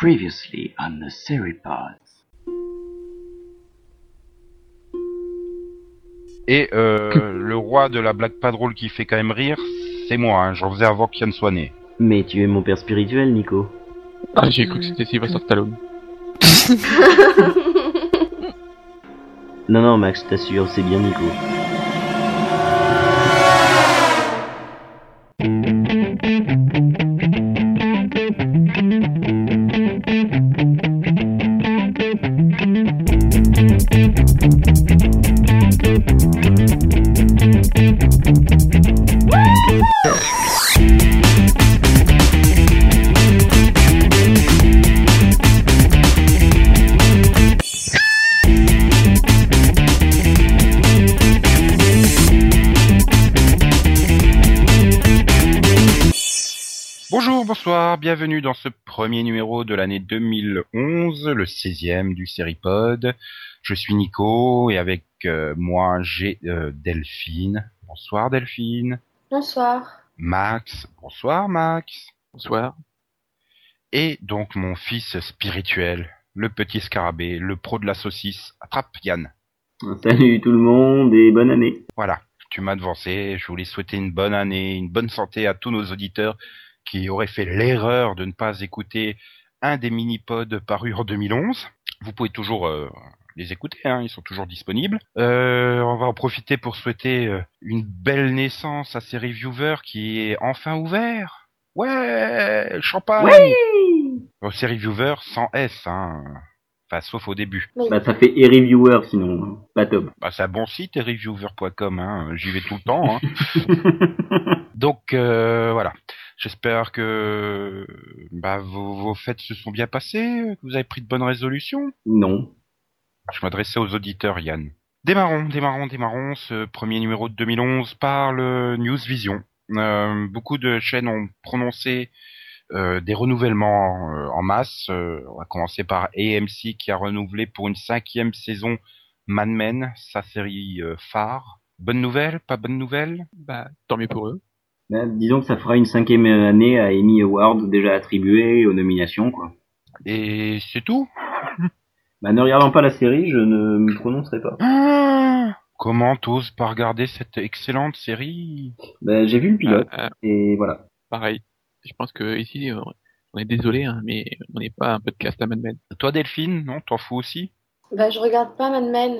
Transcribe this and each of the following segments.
Previously on the Seripods. Et euh, le roi de la blague pas drôle qui fait quand même rire, c'est moi. Hein. J'en faisais avant qu'Yann soit né. Mais tu es mon père spirituel, Nico. Ah, j'ai cru que c'était Sylvester Stallone. Non, non, Max, je t'assure, c'est bien Nico. Dans ce premier numéro de l'année 2011, le 16e du Seripod. Je suis Nico et avec euh, moi j'ai euh, Delphine. Bonsoir Delphine. Bonsoir. Max. Bonsoir Max. Bonsoir. Et donc mon fils spirituel, le petit scarabée, le pro de la saucisse. Attrape Yann. Salut tout le monde et bonne année. Voilà, tu m'as devancé. Je voulais souhaiter une bonne année, une bonne santé à tous nos auditeurs qui auraient fait l'erreur de ne pas écouter un des mini-pods parus en 2011. Vous pouvez toujours euh, les écouter, hein, ils sont toujours disponibles. Euh, on va en profiter pour souhaiter euh, une belle naissance à ces reviewers qui est enfin ouvert. Ouais, champagne. Bon, ces reviewers sans S, hein. Enfin, sauf au début. Oui. Bah ça fait et reviewer sinon, hein. pas top. Bah, c'est un bon site, reviewer.com, hein. J'y vais tout le temps, hein. Donc euh, voilà. J'espère que bah, vos, vos fêtes se sont bien passées, que vous avez pris de bonnes résolutions. non. Je m'adressais aux auditeurs, Yann. Démarrons, démarrons, démarrons. Ce premier numéro de 2011 par le News Vision. Euh, beaucoup de chaînes ont prononcé euh, des renouvellements euh, en masse. Euh, on va commencer par AMC qui a renouvelé pour une cinquième saison Mad Men, sa série euh, phare. Bonne nouvelle, pas bonne nouvelle? Bah, tant mieux pour eux. Bah, disons que ça fera une cinquième année à Emmy Award déjà attribuée aux nominations quoi. Et c'est tout? Bah ne regardant pas la série, je ne me prononcerai pas. Ah Comment t'oses pas regarder cette excellente série? Bah j'ai vu le pilote Euh, euh, et voilà. pareil. Je pense que ici, euh, on est désolé, hein, mais on n'est pas un podcast à Mad Men. Toi Delphine, non T'en fous aussi? Bah, je regarde pas Mad Men.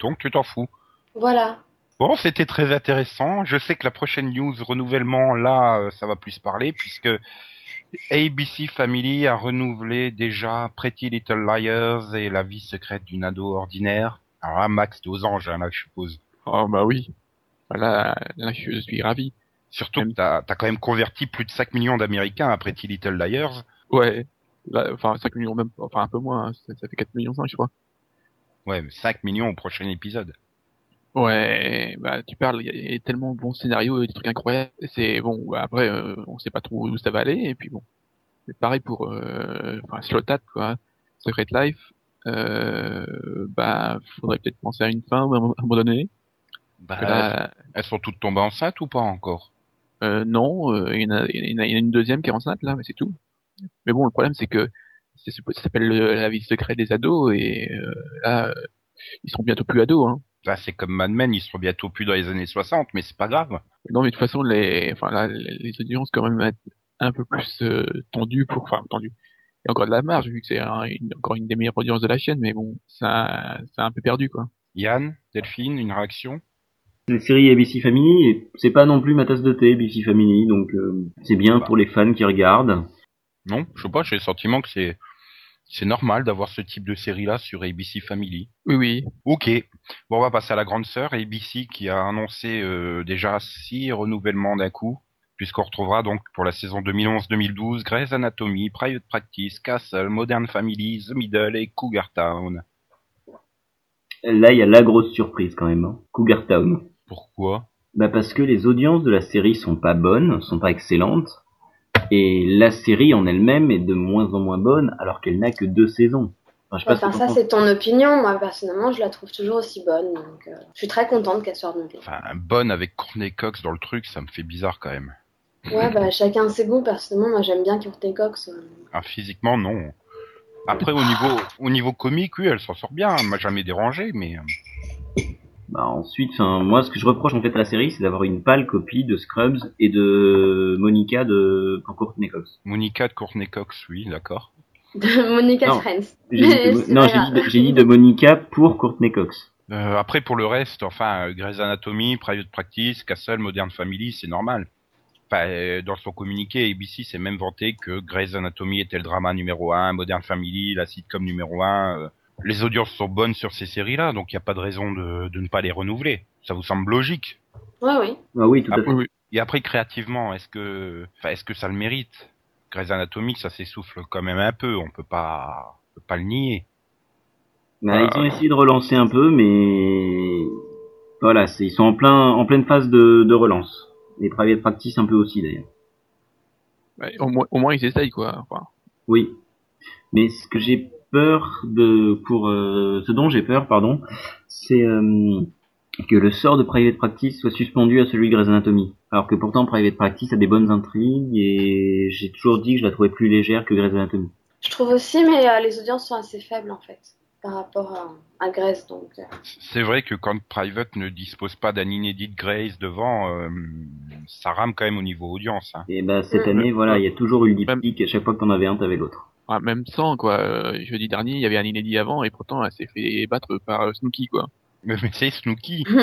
Donc tu t'en fous? Voilà. Bon, c'était très intéressant. Je sais que la prochaine news renouvellement, là, euh, ça va plus parler, puisque ABC Family a renouvelé déjà Pretty Little Liars et La vie secrète d'une ado ordinaire. Alors là, Max, aux anges, hein, là, je suppose. Oh bah oui. Voilà, là, je, suis ravi. Surtout que t'as as quand même converti plus de 5 millions d'Américains à Pretty Little Liars. Ouais. Là, enfin, 5 millions même, enfin un peu moins, hein, ça, ça fait 4 millions 5, je crois. Ouais, mais 5 millions au prochain épisode. Ouais, bah tu parles, il y, a- il y a tellement de bons scénarios et des trucs incroyables. C'est bon, bah, après, euh, on sait pas trop où ça va aller, et puis bon. C'est pareil pour, euh, enfin, Slotat, quoi. Secret Life. Euh, bah, faudrait peut-être penser à une fin à un moment donné. Bah, là, elles sont toutes tombées enceintes ou pas encore? Euh, non, euh, il y, en a, il y en a- il y en a une deuxième qui est enceinte là, mais c'est tout. Mais bon, le problème c'est que ça s'appelle le- la vie secrète des ados et euh, là, euh, ils seront bientôt plus ados. Hein. Là, c'est comme Mad Men, ils seront bientôt plus dans les années 60, mais c'est pas grave. Non, mais de toute façon, les, enfin là, les, audiences quand même être un peu plus euh, tendues pour, enfin tendues. Il y a encore de la marge vu que c'est un- encore une des meilleures audiences de la chaîne, mais bon, ça, ça a un peu perdu quoi. Yann, Delphine, une réaction? La série ABC Family, et c'est pas non plus ma tasse de thé ABC Family, donc euh, c'est bien pour les fans qui regardent. Non, je sais pas, j'ai le sentiment que c'est c'est normal d'avoir ce type de série-là sur ABC Family. Oui, oui. Ok, bon, on va passer à la grande sœur, ABC, qui a annoncé euh, déjà six renouvellements d'un coup, puisqu'on retrouvera donc pour la saison 2011-2012 Grey's Anatomy, Private Practice, Castle, Modern Family, The Middle et Cougar Town. Là, il y a la grosse surprise quand même. Hein. Cougar Town. Pourquoi? Bah parce que les audiences de la série sont pas bonnes, sont pas excellentes, et la série en elle-même est de moins en moins bonne alors qu'elle n'a que deux saisons. Enfin, je sais ça, c'est ton opinion. Moi, personnellement, je la trouve toujours aussi bonne. Donc, euh, je suis très contente qu'elle soit renouvelée. Enfin, bonne avec Courtney Cox dans le truc, ça me fait bizarre quand même. Ouais, bah chacun ses goûts. Personnellement, moi j'aime bien Courtney Cox. ouais. Ah, physiquement, non. Après, au niveau, au niveau comique, oui, elle s'en sort bien. Elle m'a jamais dérangé, mais euh, bah, ensuite, moi, ce que je reproche en fait à la série, c'est d'avoir une pâle copie de Scrubs et de Monica de Courtney Cox. Monica de Courtney Cox, oui, d'accord. De Monica non, non, j'ai dit, de Monica pour Courtney Cox. Euh, après, pour le reste, enfin, euh, Grey's Anatomy, Private Practice, Castle, Modern Family, c'est normal. Euh, dans son communiqué, ABC s'est même vanté que Grey's Anatomy était le drama numéro 1, Modern Family, la sitcom numéro 1 les audiences sont bonnes sur ces séries-là, donc il n'y a pas de raison de, de ne pas les renouveler. Ça vous semble logique Ouais, oui. Ah oui, tout à fait. Oui, oui. Et après, créativement, est-ce que, est-ce que ça le mérite? Grey's Anatomy, ça s'essouffle quand même un peu. On peut pas, on peut pas le nier. Bah, Euh, ils ont essayé de relancer un peu, mais voilà, ils sont en plein, en pleine phase de, de relance. Les private practice un peu aussi d'ailleurs. Ouais, au, moins, au moins, ils essayent, quoi. Enfin, Oui. Mais ce que j'ai peur de, pour euh, ce dont j'ai peur, pardon, c'est euh, que le sort de Private Practice soit suspendu à celui de Grey's Anatomy. Alors que pourtant Private Practice a des bonnes intrigues et j'ai toujours dit que je la trouvais plus légère que Grey's Anatomy. Je trouve aussi, mais euh, les audiences sont assez faibles en fait par rapport à, à Grèce. Donc, euh, C'est vrai que quand Private ne dispose pas d'un inédit de Grace devant, euh, ça rame quand même au niveau audience. Hein. Et bah cette Mm. année, voilà, il y a toujours eu le diptyque. À chaque fois que t'en avais un, t'avais l'autre. Ouais, même sans, quoi. Euh, jeudi dernier, il y avait un inédit avant, et pourtant, elle s'est fait battre par euh, Snooki, quoi. Mais, mais c'est Snooki,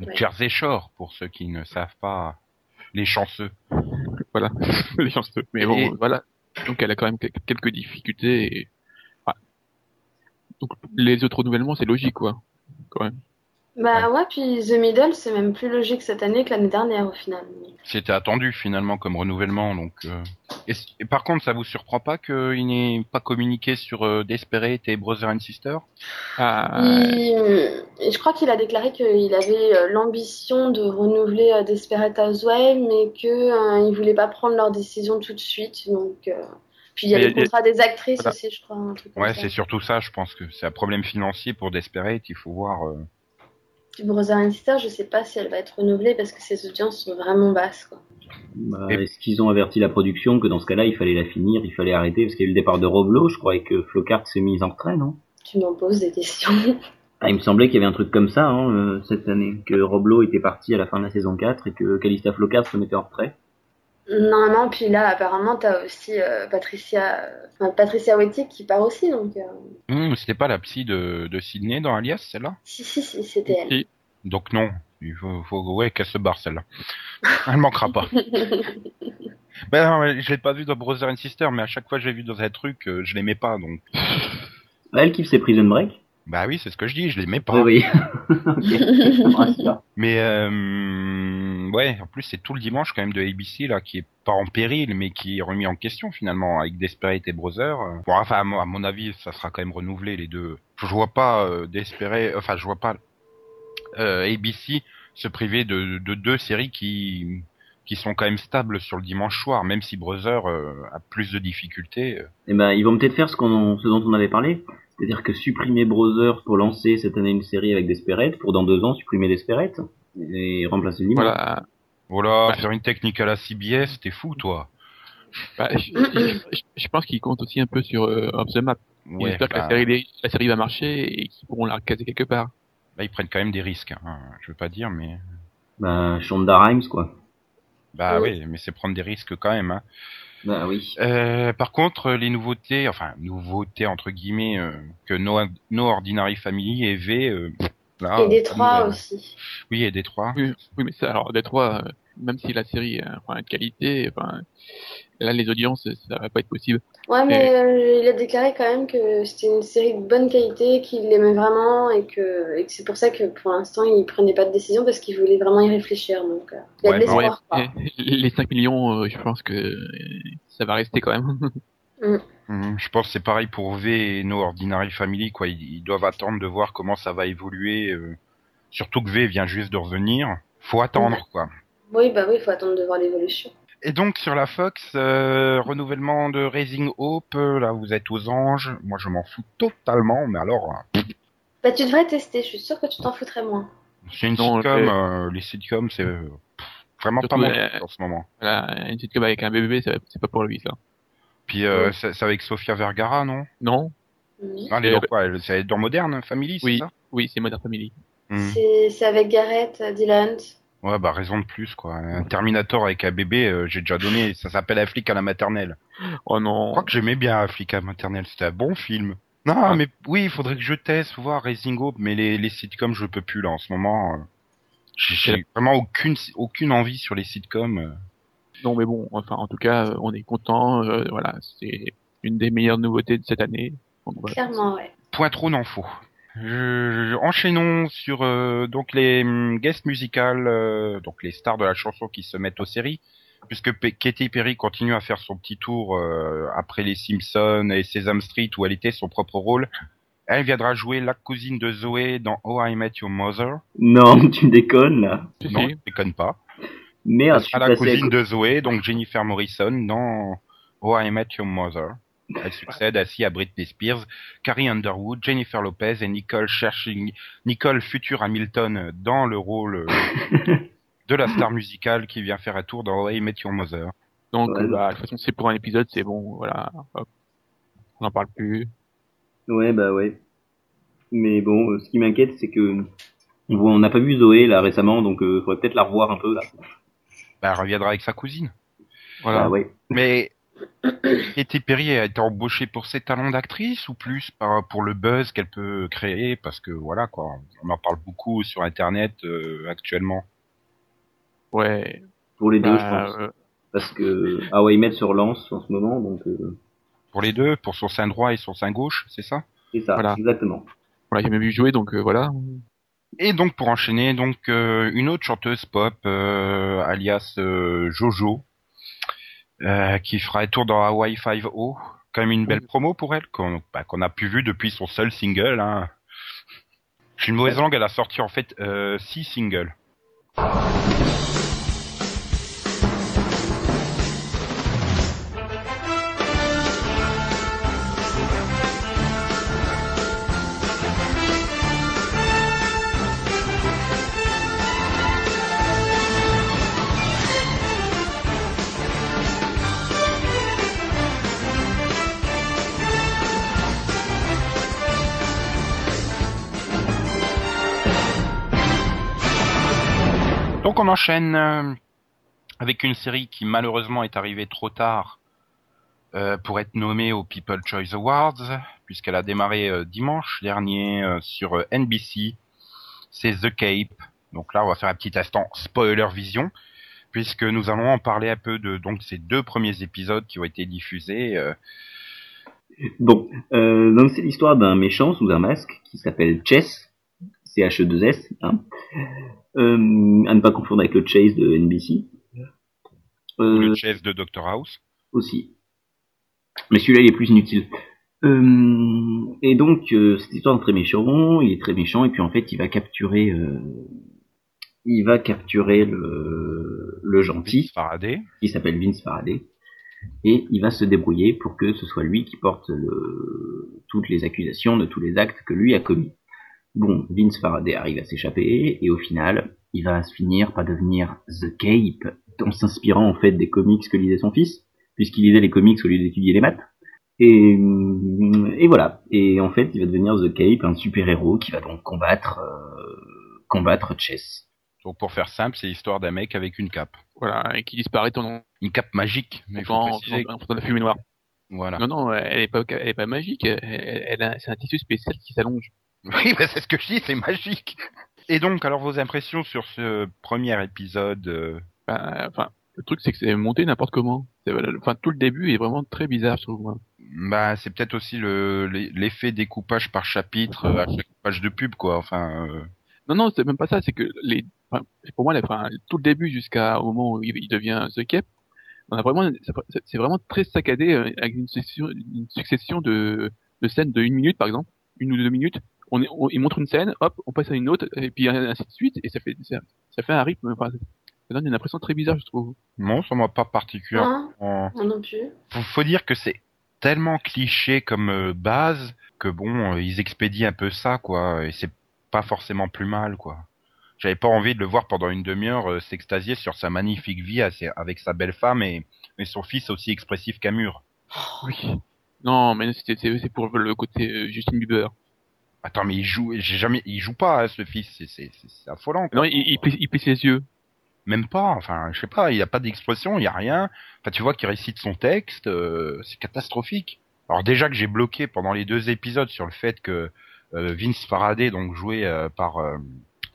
Ouais. Jersey Shore, pour ceux qui ne savent pas, les chanceux. Voilà. Les chanceux. Mais bon, Et- voilà. Donc, elle a quand même quel- quelques difficultés, et... ouais. Donc, les autres renouvellements, c'est logique, quoi. Quand même. Bah ouais, puis The Middle, c'est même plus logique cette année que l'année dernière au final. C'était attendu finalement comme renouvellement. Donc, euh, et, et par contre, ça vous surprend pas qu'il n'ait pas communiqué sur euh, Desperate et Brother and Sister? Ah, Il- je crois qu'il a déclaré qu'il avait euh, l'ambition de renouveler Desperate Housewives, mais que il voulait pas prendre leur décision tout de suite. Donc, puis il y a Mais le a- contrat des actrices voilà. aussi, je crois, un truc Ouais, c'est surtout ça. Je pense que c'est un problème financier pour Desperate. Il faut voir. Puis Brother and Sister, je sais pas si elle va être renouvelée parce que ses audiences sont vraiment basses. Quoi. Bah, Est-ce qu'ils ont averti la production que dans ce cas-là, il fallait la finir, il fallait arrêter parce qu'il y a eu le départ de Roblo, je crois, et que Flockhart s'est mise en retrait, non? Tu m'en poses des questions. ah, Il me semblait qu'il y avait un truc comme ça hein, euh, cette année, que Roblo était parti à la fin de la saison 4 et que Calista Flockhart se mettait en retrait. Normalement, puis là, apparemment, t'as aussi euh, Patricia, enfin, Patricia Wettig qui part aussi. Donc, euh, hum, C'était pas la psy de, de Sydney dans Alias, celle-là? Si, si, si, c'était elle. si. Donc non. Il faut, faut ouais, qu'elle se barre celle-là. Elle manquera pas. Ben non, mais je l'ai pas vu dans Brother and Sister, mais à chaque fois que j'ai vu dans un truc, euh, je l'aimais pas. Donc, elle kiffe ses Prison Break? Bah oui, c'est ce que je dis, je l'aimais pas. Oui. Mais euh, ouais, en plus c'est tout le dimanche quand même de ABC là qui est pas en péril mais qui est remis en question finalement avec Desperate et Brother. Bon enfin à mon, à mon avis ça sera quand même renouvelé les deux. Je vois pas euh, Desperate, enfin je vois pas euh, ABC se priver de, de deux séries qui qui sont quand même stables sur le dimanche soir, même si Brother euh, a plus de difficultés. euh. Eh ben, ils vont peut-être faire ce, qu'on, ce dont on avait parlé, c'est-à-dire que supprimer Brother pour lancer cette année une série avec Desperate, pour dans deux ans supprimer Desperate, et remplacer le dimanche. Voilà. Voilà, Ouais. faire une technique à la CBS, t'es fou toi. Bah, je, je- je- je pense qu'ils comptent aussi un peu sur euh, Off the Map. Ils Ouais, espèrent que bah, la série, la série va marcher et qu'ils pourront la recaser quelque part. là, ils prennent quand même des risques. Hein. Je veux pas dire mais Bah, Shonda Rhimes, quoi. Bah Oui. oui, mais c'est prendre des risques quand même. Hein. Bah oui. Euh, par contre, les nouveautés, enfin nouveautés entre guillemets, euh, que no, no Ordinary Family et V, euh, là, Et Détroit euh, aussi. Oui, et Détroit. Oui, oui, mais ça, alors, Détroit, euh, même si la série a enfin, une qualité, enfin, là, les audiences, ça va pas être possible. Ouais, mais euh, il a déclaré quand même que c'était une série de bonne qualité, qu'il l'aimait vraiment et que, et que c'est pour ça que pour l'instant il prenait pas de décision parce qu'il voulait vraiment y réfléchir. Donc, euh, il y a Ouais, de bah l'espoir. quoi. Les 5 millions, euh, je pense que euh, ça va rester quand même. Mhm, Je pense que c'est pareil pour V et No Ordinary Family, quoi. Ils, ils doivent attendre de voir comment ça va évoluer. euh, surtout que V vient juste de revenir. Faut attendre, quoi. Oui, bah oui, il faut attendre de voir l'évolution. Et donc sur la Fox, euh, renouvellement de Raising Hope, euh, là vous êtes aux anges. Moi je m'en fous totalement, mais alors hein, Bah tu devrais tester, je suis sûre que tu t'en foutrais moins. c'est une Non, sitcom. euh, les sitcoms c'est, vraiment Surtout, pas mon euh, truc en ce moment. Voilà, une sitcom avec un bébé, c'est pas pour lui, ça. Puis euh, Ouais. c'est avec Sofia Vergara, non? Non Oui. Ah, elle est dans quoi elle- C'est dans Modern Family, c'est Oui. ça? Oui, c'est Modern Family. Hmm. C'est avec Garrett Dylan. Ouais, bah raison de plus, quoi. Un Terminator avec un bébé, euh, j'ai déjà donné. Ça s'appelle Affleck à la maternelle. Oh Je non. crois que j'aimais bien Affleck à la maternelle. C'était un bon film. Non, Ah. mais oui, il faudrait que je teste, voir Raising Hope, mais les, les sitcoms, je peux plus là en ce moment. euh. J'ai vraiment aucune aucune envie sur les sitcoms. euh. Non, mais bon, enfin, en tout cas, on est content. euh, voilà, c'est une des meilleures nouveautés de cette année. Donc, voilà. Clairement, ouais. Point trop n'en faut. Je- je- enchaînons sur euh, donc les hum, guests musicales, euh, donc les stars de la chanson qui se mettent aux séries, puisque P- Katy Perry continue à faire son petit tour euh, après les Simpsons et Sesame Street où elle était son propre rôle. Elle viendra jouer la cousine de Zoé dans Oh I Met Your Mother. Non, tu déconnes là. Non, je déconne pas. Merde, Elle je suis sera la à cousine de Zoé, donc Jennifer Morrison dans Oh I Met Your Mother. Elle succède ainsi à Britney Spears, Carrie Underwood, Jennifer Lopez et Nicole Nicole future Hamilton dans le rôle euh, de la star musicale qui vient faire un tour dans I Met Your Mother. Donc, Ouais. bah, de toute façon, c'est pour un épisode, c'est bon, voilà. hop. On n'en parle plus. Ouais, bah ouais. Mais bon, euh, ce qui m'inquiète, c'est que on n'a pas vu Zoé là récemment, donc euh, faudrait peut-être la revoir un peu là. Bah, elle reviendra avec sa cousine. Voilà. Ah ouais. Mais Katy Perry a été embauchée pour ses talents d'actrice ou plus par, pour le buzz qu'elle peut créer? Parce que voilà quoi, on en parle beaucoup sur Internet euh, actuellement. Ouais. Pour les deux, je Bah, pense. euh, Parce que How I Met se relance en ce moment, donc euh, Pour les deux, pour son sein droit et son sein gauche, c'est ça? C'est ça, Voilà. exactement. on l'a jamais vu jouer, donc euh, voilà. Et donc pour enchaîner, donc euh, une autre chanteuse pop, euh, alias euh, Jojo, euh, qui fera un tour dans Hawaii 5.0. Quand même une belle promo pour elle, qu'on bah, qu'on a pu vu depuis son seul single. Hein. Je suis une mauvaise langue, elle a sorti en fait euh, six singles. Enchaîne euh, avec une série qui malheureusement est arrivée trop tard euh, pour être nommée aux People Choice Awards, puisqu'elle a démarré euh, dimanche dernier sur NBC. C'est The Cape. Donc là, on va faire un petit instant spoiler vision, puisque nous allons en parler un peu de donc ces deux premiers épisodes qui ont été diffusés. Bon, donc c'est l'histoire d'un méchant sous un masque qui s'appelle Chess, C-H-E-2-S, hein, euh, à ne pas confondre avec le Chase de NBC. Euh, le chef de Dr House. aussi. Mais celui-là, il est plus inutile. Euh, et donc, cette histoire de très méchant, il est très méchant, et puis en fait, il va capturer, il va capturer le, le gentil, Faraday. qui s'appelle Vince Faraday, et il va se débrouiller pour que ce soit lui qui porte le, toutes les accusations de tous les actes que lui a commis. Bon, Vince Faraday arrive à s'échapper, et au final, il va se finir par devenir The Cape, en s'inspirant en fait des comics que lisait son fils, puisqu'il lisait les comics au lieu d'étudier les maths. Et, et voilà. Et en fait, il va devenir The Cape, un super-héros qui va donc combattre, euh, combattre Chess. Donc pour faire simple, c'est l'histoire d'un mec avec une cape. Voilà, et qui disparaît en Une cape magique, mais il faut en préciser. en- en- la fumée noire. Voilà. Non, non, elle est pas, elle est pas magique. Elle, elle a- c'est un tissu spécial qui s'allonge. Oui, bah, c'est ce que je dis, c'est magique. Et donc, alors vos impressions sur ce premier épisode euh, Bah, Enfin, le truc c'est que c'est monté n'importe comment. C'est- Enfin, tout le début est vraiment très bizarre, je trouve. moi. Bah, c'est peut-être aussi le l'e- l'effet découpage par chapitre euh, à chaque page de pub, quoi. Enfin, euh, Non, non, c'est même pas ça. C'est que les, enfin, pour moi, enfin, tout le début jusqu'à au moment où il, il devient The Cape, on a vraiment, c'est c'est vraiment très saccadé euh, avec une succession, une succession de, de scènes de une minute, par exemple, une ou deux minutes. On, est, on il montre une scène, hop, on passe à une autre, et puis ainsi de suite, et ça fait, ça, ça fait un rythme. Enfin, ça donne une impression très bizarre, je trouve. non, ça m'a pas particulièrement. Hein Moi non plus. Faut, faut dire que c'est tellement cliché comme euh, base que bon, euh, ils expédient un peu ça, quoi. Et c'est pas forcément plus mal, quoi. j'avais pas envie de le voir pendant une demi-heure euh, s'extasier sur sa magnifique vie assez- avec sa belle femme et, et son fils aussi expressif qu'Amur. Oui. Non, mais c'est c'est pour le côté euh, Justin Bieber. Attends, mais il joue, j'ai jamais, il joue pas hein, ce fils, c'est c'est c'est- c'est affolant. quoi. Non, il, il, plie, il plie ses yeux. Même pas, enfin, je sais pas, il a pas d'expression, il y a rien. Enfin, tu vois qu'il récite son texte, euh, c'est catastrophique. Alors déjà que j'ai bloqué pendant les deux épisodes sur le fait que euh, Vince Faraday, donc joué euh, par euh,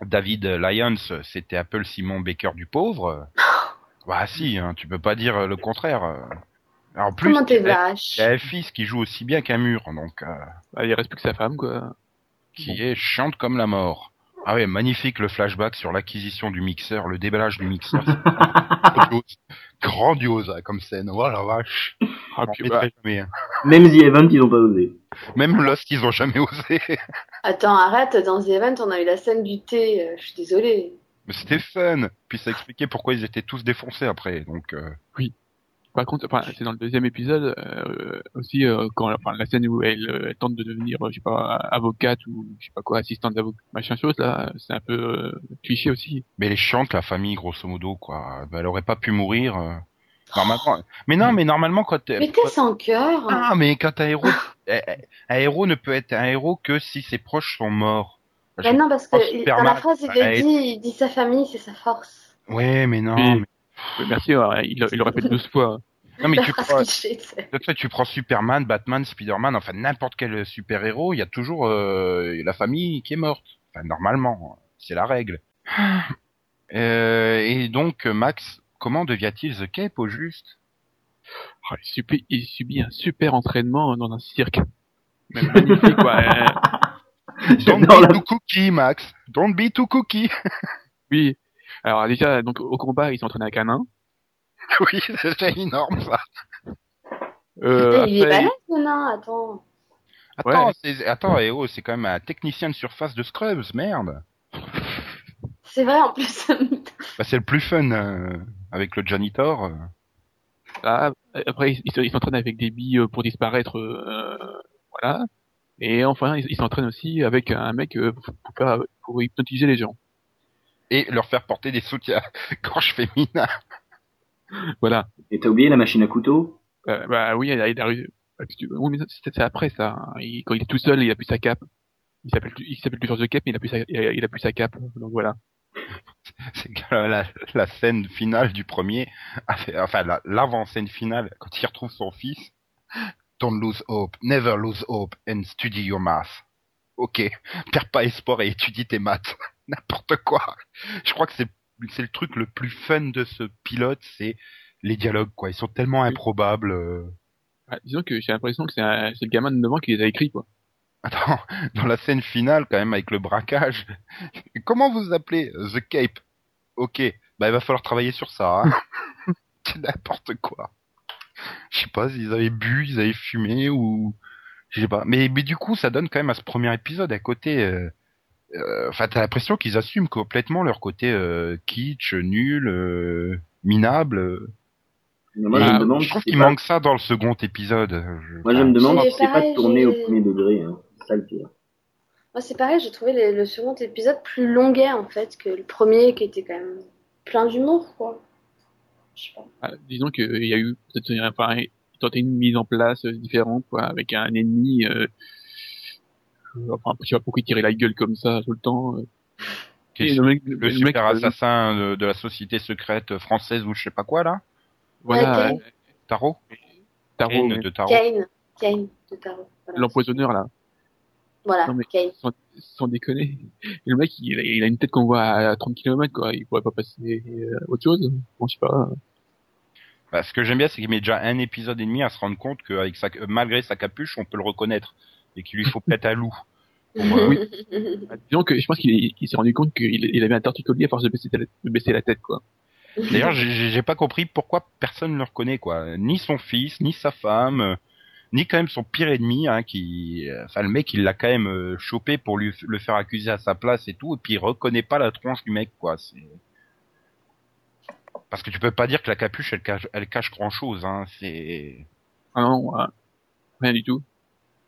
David Lyons, c'était un peu le Simon Baker du pauvre. Bah si, hein, tu peux pas dire le contraire. euh. En plus, y a- il y a un fils qui joue aussi bien qu'un mur, donc euh, Bah, il reste plus que sa femme, quoi. Qui Bon. est chiante comme la mort. Ah ouais, magnifique le flashback sur l'acquisition du mixeur, le déballage du mixeur. grandiose, grandiose hein, comme scène. Oh la vache. Ah, bah, jamais, hein. Même The Event, ils ont pas osé. Même Lost, ils ont jamais osé. Attends, arrête, dans The Event, on a eu la scène du thé, euh, je suis désolée. Mais c'était fun. Puis ça expliquait pourquoi ils étaient tous défoncés après. Donc euh, par contre, enfin, c'est dans le deuxième épisode euh, aussi euh, quand enfin, la scène où elle, euh, elle tente de devenir, euh, je sais pas, avocate ou je sais pas quoi, assistante d'avocat, machin chose là, c'est un peu euh, cliché aussi. mais elle est chiante la famille grosso modo quoi. Ben, elle aurait pas pu mourir. euh, Normalement. Mais non, mais normalement quand t'es- Mais t'es sans cœur. Ah, mais quand un héros, un héros ne peut être un héros que si ses proches sont morts. Mais non, parce que dans la phrase, il dit, il dit sa famille, c'est sa force. Ouais, mais non. Oui. mais- Oui, Merci, ouais, il, il aurait fait 12 fois. Non, mais tu prends, tu prends Superman, Batman, Spider-Man, enfin n'importe quel super héros, il y a toujours euh, la famille qui est morte. Enfin, normalement, c'est la règle. Euh, et donc, Max, comment devient-il The Cape au juste? Oh, il, subit, il subit un super entraînement dans un cirque. Même magnifique, quoi. hein. Don't be la... too cookie, Max. Don't be too cookie. Oui. Alors déjà, donc au combat, il s'entraîne avec un nain. oui, c'est énorme ça. Euh, il est balèze, le nain, attends. Attends, Ouais. c'est, attends, eh oh, c'est quand même un technicien de surface de Scrubs, merde. C'est vrai, en plus. Bah, c'est le plus fun euh, avec le janitor. euh. là, après, il, il se- il s'entraîne avec des billes pour disparaître. euh, voilà. Et enfin, il, il s'entraîne aussi avec un mec euh, pour, pour faire- pour hypnotiser les gens. Et leur faire porter des soutiens-gorge féminins. Voilà. Et t'as oublié la machine à couteau? Euh, bah oui, si tu veux. Oui, mais c'est après ça. Il- quand il est tout seul, il a plus sa cape. Il s'appelle il s'appelle plus George Cape, mais il a plus sa, il a, il a plus sa cape. Donc voilà. C'est que la, la scène finale du premier, enfin la- l'avant-scène finale, quand il retrouve son fils. Don't lose hope, never lose hope, and study your math. Ok, perds pas espoir et étudie tes maths. N'importe quoi. Je crois que c'est c'est le truc le plus fun de ce pilote, c'est les dialogues quoi. Ils sont tellement improbables. euh. Ah, disons que j'ai l'impression que c'est le gamin de 9 ans qui les a écrits, quoi. Attends, dans la scène finale, quand même, avec le braquage, comment vous appelez? The Cape Ok, bah il va falloir travailler sur ça. Hein. C'est n'importe quoi. Je sais pas s'ils avaient bu, ils avaient fumé ou je sais pas. Mais, mais du coup, ça donne quand même à ce premier épisode un côté. euh, euh, Enfin, t'as l'impression qu'ils assument complètement leur côté euh, kitsch, nul, euh, minable. Mais Moi, je me demande je si trouve c'est qu'il pas... manque ça dans le second épisode. Je- Moi, je me demande si c'est pas tourné au premier degré. Hein. C'est ça le pire. Moi, c'est pareil, j'ai trouvé les- le second épisode plus longuet, en fait, que le premier, qui était quand même plein d'humour, quoi. Je sais pas. Ah, disons qu'il y a eu peut-être une- tentait une mise en place euh, différente, quoi, avec un ennemi. Euh, enfin, je sais pas pourquoi il tirait la gueule comme ça tout le temps. euh. Et le mec, le mec, super euh, assassin de, de la société secrète française ou je sais pas quoi là? Voilà, Ouais, euh, Tarot? Tarot, Kane de Tarot. Kane. Kane de Tarot. Voilà. l'empoisonneur là, Voilà, Non, mais- sans, sans déconner. Et le mec, il, a- il a une tête qu'on voit à 30 km, quoi. Il pourrait pas passer euh, autre chose. Bon, je sais pas. Bah, ce que j'aime bien, c'est qu'il met déjà un épisode et demi à se rendre compte qu'avec sa, malgré sa capuche, on peut le reconnaître et qu'il lui faut peut-être un loup. oui. Ah, Disons que je pense qu'il est- il s'est rendu compte qu'il il avait un torticolis à force de baisser, la- de baisser la tête, quoi. D'ailleurs, j'ai pas compris pourquoi personne ne le reconnaît, quoi. Ni son fils, ni sa femme, euh, ni quand même son pire ennemi, hein, qui, euh, enfin, le mec, il l'a quand même euh, chopé pour lui le faire accuser à sa place et tout, et puis il reconnaît pas la tronche du mec, quoi. C'est parce que tu peux pas dire que la capuche, elle cache, elle cache grand chose, hein. C'est Ah non, ah, rien du tout.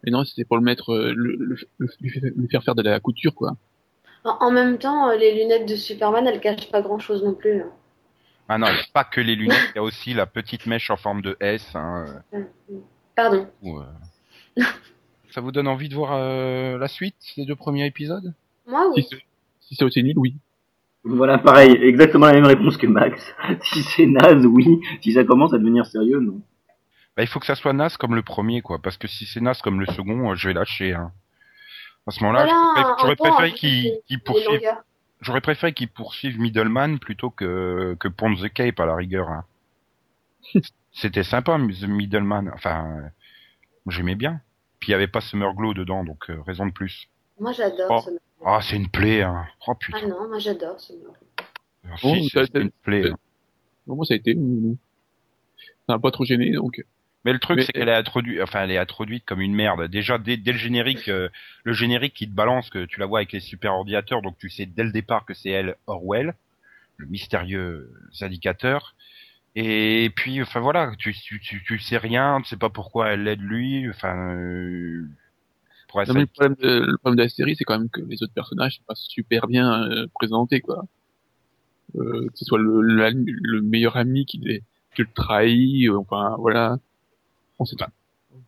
Mais non, c'était pour le mettre, euh, le, le, le- lui faire- faire de la couture, quoi. En, en même temps, euh, les lunettes de Superman, elles cachent pas grand-chose non plus. hein. Ah non, il n'y a pas que les lunettes, il y a aussi la petite mèche en forme de S. Hein, Mm, mm. Pardon. où, euh, Ça vous donne envie de voir euh, la suite des deux premiers épisodes? Moi, oui. Si c'est si c'est aussi nul, oui. Voilà, pareil, exactement la même réponse que Max. si c'est naze, oui. Si ça commence à devenir sérieux, non. bah, Il faut que ça soit naze comme le premier, quoi. Parce que si c'est naze comme le second, euh, je vais lâcher. Hein. À ce moment-là, Voilà, j'aurais préféré, qu'ils qu'ils les poursuivent. J'aurais préféré qu'ils poursuivent Middleman plutôt que, que Pont the Cape à la rigueur. hein. C'était sympa, The Middleman. Enfin, euh, j'aimais bien. Puis il y avait pas Summer Glow dedans, donc euh, raison de plus. Moi, j'adore Oh. ce Ah, c'est une plaie, hein. Oh Ah putain. non, moi, j'adore ce Ah, Bon, si, ça- c'est une plaie. hein. Bon, moi, ça a été. Ça m'a pas trop gêné, donc. Mais le truc, Mais- c'est qu'elle est introduite, enfin, elle est introduite comme une merde. Déjà, dès, dès le générique, euh, le générique qui te balance, que tu la vois avec les super ordinateurs, donc tu sais dès le départ que c'est elle, Orwell, le mystérieux indicateur. Et puis, enfin voilà, tu, tu, tu, tu sais rien, tu sais pas pourquoi elle l'aide lui, enfin, euh, pour Non, mais le problème, de, le problème de la série, c'est quand même que les autres personnages sont pas super bien euh, présentés, quoi. Euh, que ce soit le, le, le meilleur ami qui, les- qui le trahit, euh, enfin, voilà. On sait pas.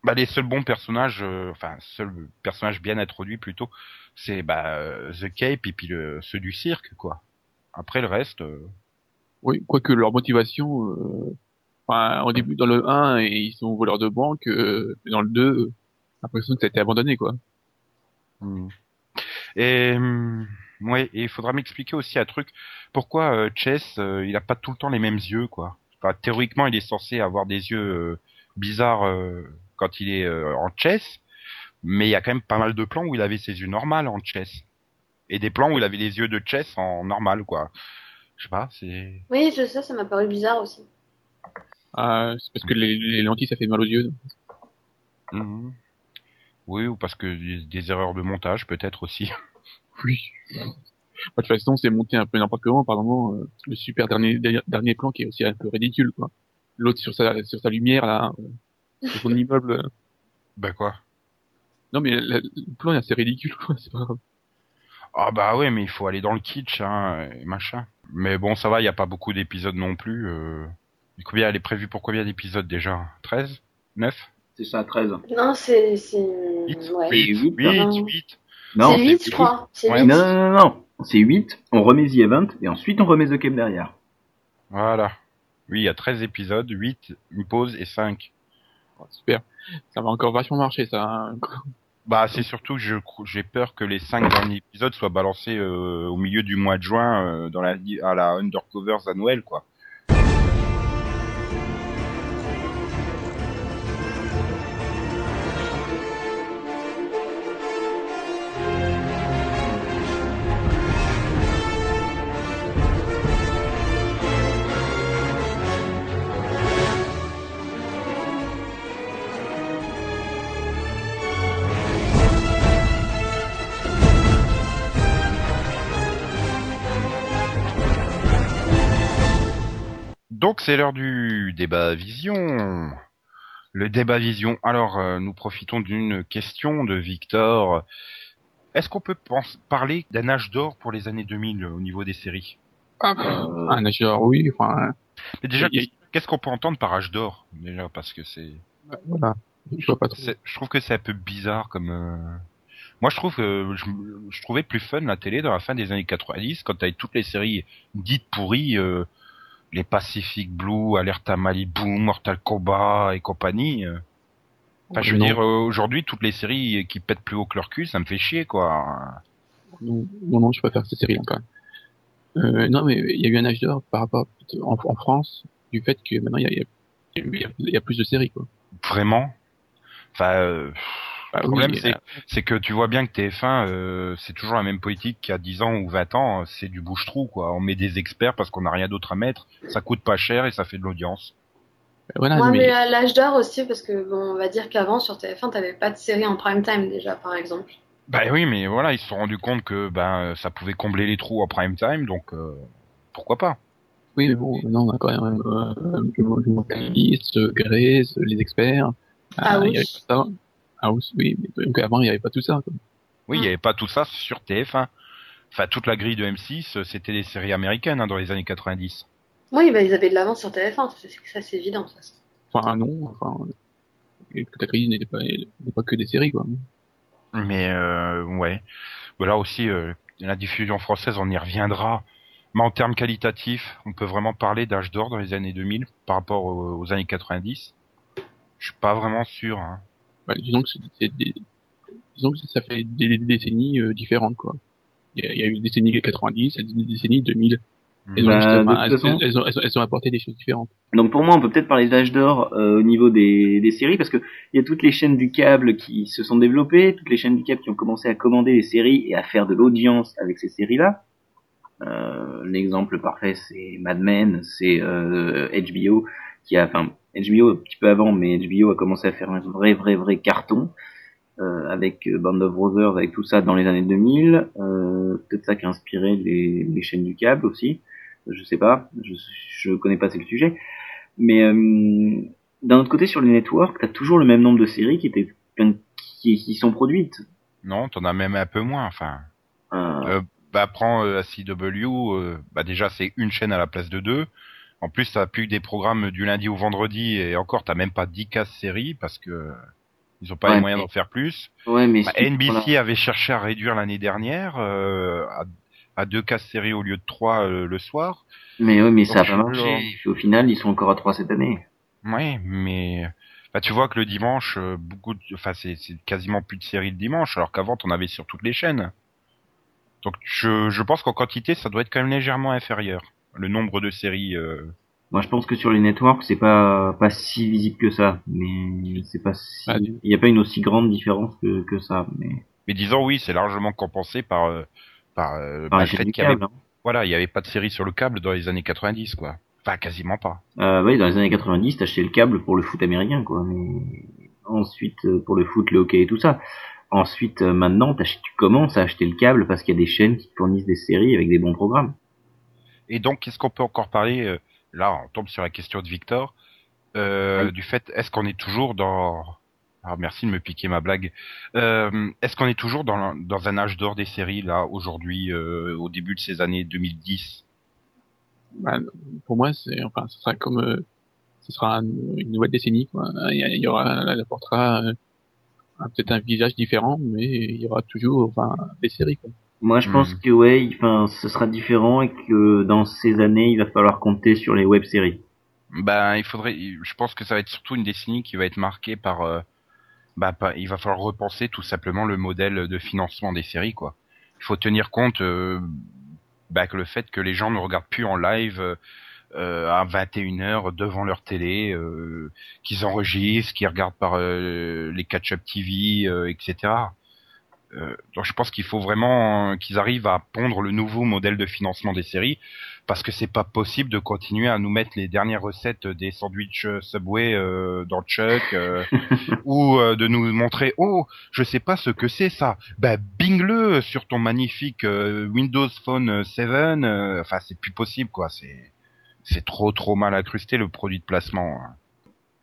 bah, les seuls bons personnages, euh, enfin, seuls personnages bien introduits plutôt, c'est bah, euh, The Cape et puis le, ceux du cirque, quoi. Après le reste, euh, Oui, quoique leur motivation, euh, enfin, au début, dans le 1, ils sont voleurs de banque, euh, mais dans le 2, euh, j'ai l'impression que ça a été abandonné, quoi. Hmm. Et hum, ouais, et il faudra m'expliquer aussi un truc. Pourquoi euh, Chess, euh, il a pas tout le temps les mêmes yeux, quoi? Enfin, théoriquement, il est censé avoir des yeux euh, bizarres euh, quand il est euh, en chess, mais il y a quand même pas mal de plans où il avait ses yeux normales en chess, et des plans où il avait les yeux de chess en normal, quoi. Je sais pas, c'est. Oui, je sais, ça m'a paru bizarre aussi. Ah, c'est parce que les, les lentilles, ça fait mal aux yeux. Oui, ou parce que des, erreurs de montage, peut-être aussi. Oui. Bah, De toute façon, c'est monté un peu n'importe comment, par moment, euh, le super dernier, dernier plan qui est aussi un peu ridicule, quoi. L'autre sur sa, sur sa lumière, là, euh, sur son immeuble. euh. bah quoi? Non, mais le, le plan est assez ridicule, quoi, c'est pas grave. Ah bah ouais, mais il faut aller dans le kitsch, hein, et machin. Mais bon, ça va, il y a pas beaucoup d'épisodes non plus. Euh... Combien elle est prévue pour combien d'épisodes déjà? 13 9 C'est ça, 13. Non, c'est. c'est... Huit. Ouais. C'est 8. 8 8 Non, c'est 8, c'est je crois. C'est Ouais. 8. Non, non, non, non. C'est 8, on remet The Event, et ensuite on remet The Cape derrière. Voilà. Oui, il y a 13 épisodes, 8, une pause et 5. Oh, super. Ça va encore vachement marcher, ça. hein. Bah c'est surtout que je cro- j'ai peur que les 5 derniers épisodes soient balancés euh, au milieu du mois de juin euh, dans la à la Undercovers à Noël quoi. Donc c'est l'heure du débat vision. Le débat vision. Alors euh, nous profitons d'une question de Victor. Est-ce qu'on peut pense- parler d'un âge d'or pour les années 2000 au niveau des séries? Ah, Euh, un nageur, oui, enfin, Mais déjà, y qu'est-ce qu'on peut entendre par âge d'or déjà parce que c'est voilà. Je vois pas trop. C'est- je trouve que c'est un peu bizarre comme. euh, Moi, je trouve que je, je trouvais plus fun la télé dans la fin des années 90 quand t'avais toutes les séries dites pourries, euh, les Pacific Blue, Alerte à Malibu, Mortal Kombat et compagnie. euh. Enfin, je veux Non, dire, euh, aujourd'hui, toutes les séries qui pètent plus haut que leur cul, ça me fait chier, quoi. Non, non, non, je préfère ces séries-là, quand même. Euh, non, mais il y a eu un âge d'or par rapport en, en France du fait que maintenant il y a, y a- il y a- il y a plus de séries, quoi. Vraiment? Enfin, euh, Bah le problème, oui, c'est euh, c'est que tu vois bien que TF1, euh, c'est toujours la même politique qu'il y a 10 ans ou 20 ans, euh, c'est du bouche-trou, quoi. On met des experts parce qu'on n'a rien d'autre à mettre, ça coûte pas cher et ça fait de l'audience. voilà, Moi, non, mais mais, à l'âge d'or aussi, parce que bon, on va dire qu'avant sur TF1, t'avais pas de série en prime time déjà, par exemple. Bah oui, mais voilà, ils se sont rendus compte que ben ça pouvait combler les trous en prime time, donc euh, pourquoi pas? Oui, mais bon, non, on a quand même euh, le mentaliste, Grace, les experts. Ah Euh, oui. il y avait pas ça. Ah oui, mais donc avant il y avait pas tout ça. Quoi. Oui, il n'y avait pas tout ça sur TF1. enfin toute la grille de M6, euh, c'était des séries américaines hein, dans les années 90. Oui, bah, ils avaient de l'avance sur TF1, ça, c'est- évident. toute. Enfin, non, enfin, et que ta grille n'était pas, n'est pas que des séries, quoi. Mais euh, ouais, voilà aussi euh, la diffusion française, on y reviendra. Mais en termes qualitatifs, on peut vraiment parler d'âge d'or dans les années 2000 par rapport aux, aux années 90. Je suis pas vraiment sûr. Hein. Bah, disons que c'est c'est des, disons que ça fait des, décennies euh, différentes, quoi. Il y, a, il y a eu des décennies 90, et des décennies 2000. Elles, ont Bah, elles, façon- elles ont, elles, ont, elles ont apporté des choses différentes. Donc pour moi, on peut peut-être parler d'âge d'or euh, au niveau des, des séries parce que il y a toutes les chaînes du câble qui se sont développées, toutes les chaînes du câble qui ont commencé à commander des séries et à faire de l'audience avec ces séries-là. Euh, L'exemple parfait, c'est Mad Men, c'est euh, HBO qui a, enfin HBO un petit peu avant, mais HBO a commencé à faire un vrai, vrai, vrai carton euh, avec euh, Band of Brothers, avec tout ça dans les années 2000. Euh, peut-être ça qui a inspiré les, les chaînes du câble aussi. Je sais pas, je, je connais pas assez le sujet. Mais euh, d'un autre côté, sur les networks, t'as toujours le même nombre de séries qui étaient qui, qui sont produites. Non, t'en as même un peu moins. Enfin, Euh, Euh, bah prends euh, CW, bah déjà c'est une chaîne à la place de deux. En plus, t'as plus que des programmes du lundi au vendredi et encore t'as même pas 10 cases séries parce que ils ont pas Ouais, les moyens mais- d'en faire plus. ouais, mais Bah, NBC avait cherché à réduire l'année dernière euh, à, à deux cases séries au lieu de trois euh, le soir. Mais oui, mais ça a pas marché. Au final, ils sont encore à 3 cette année. Ouais, mais bah, tu vois que le dimanche, euh, beaucoup, de... enfin c'est c'est quasiment plus de séries le dimanche, alors qu'avant t'en avais sur toutes les chaînes. Donc je, je pense qu'en quantité, ça doit être quand même légèrement inférieur. Le nombre de séries. euh, Moi, je pense que sur les networks, c'est pas pas si visible que ça. Mais c'est pas si... Du- il y a pas une aussi grande différence que, que ça. Mais Mais disons oui, c'est largement compensé par euh, par, euh, par les le chaînes fait du qu'il y avait câble. hein. voilà, il y avait pas de séries sur le câble dans les années 90 quoi. Enfin quasiment pas. Euh, oui, dans les années 90, t'achetais le câble pour le foot américain, quoi. Mais ensuite, pour le foot, le hockey et tout ça. Ensuite, maintenant, tu commences à acheter le câble parce qu'il y a des chaînes qui fournissent des séries avec des bons programmes. Et donc qu'est-ce qu'on peut encore parler euh, Là, on tombe sur la question de Victor euh, Oui. du fait est-ce qu'on est toujours dans ah, merci de me piquer ma blague. Euh, est-ce qu'on est toujours dans, dans un âge d'or des séries là aujourd'hui euh, au début de ces années 2010 Bah, pour moi, c'est, enfin, ce sera comme, euh, ce sera un- une nouvelle décennie, quoi. Il y, aura, elle apportera euh, peut-être un visage différent, mais il y aura toujours, enfin, des séries, quoi. Moi, je pense Mhm. que ouais, enfin, ce sera différent et que dans ces années, il va falloir compter sur les web-séries. Ben, il faudrait. Je pense que ça va être surtout une décennie qui va être marquée par. euh, bah, pas- il va falloir repenser tout simplement le modèle de financement des séries, quoi. Il faut tenir compte euh, bah, que le fait que les gens ne regardent plus en live euh, à 21h devant leur télé, euh, qu'ils enregistrent, qu'ils regardent par les catch-up TV, etc. Euh, donc je pense qu'il faut vraiment euh, qu'ils arrivent à pondre le nouveau modèle de financement des séries parce que c'est pas possible de continuer à nous mettre les dernières recettes des sandwichs euh, Subway euh, dans le chuck euh, ou euh, de nous montrer oh je sais pas ce que c'est ça bah bing-le sur ton magnifique Windows Phone 7 euh, enfin c'est plus possible quoi c'est c'est trop trop mal incrusté le produit de placement hein.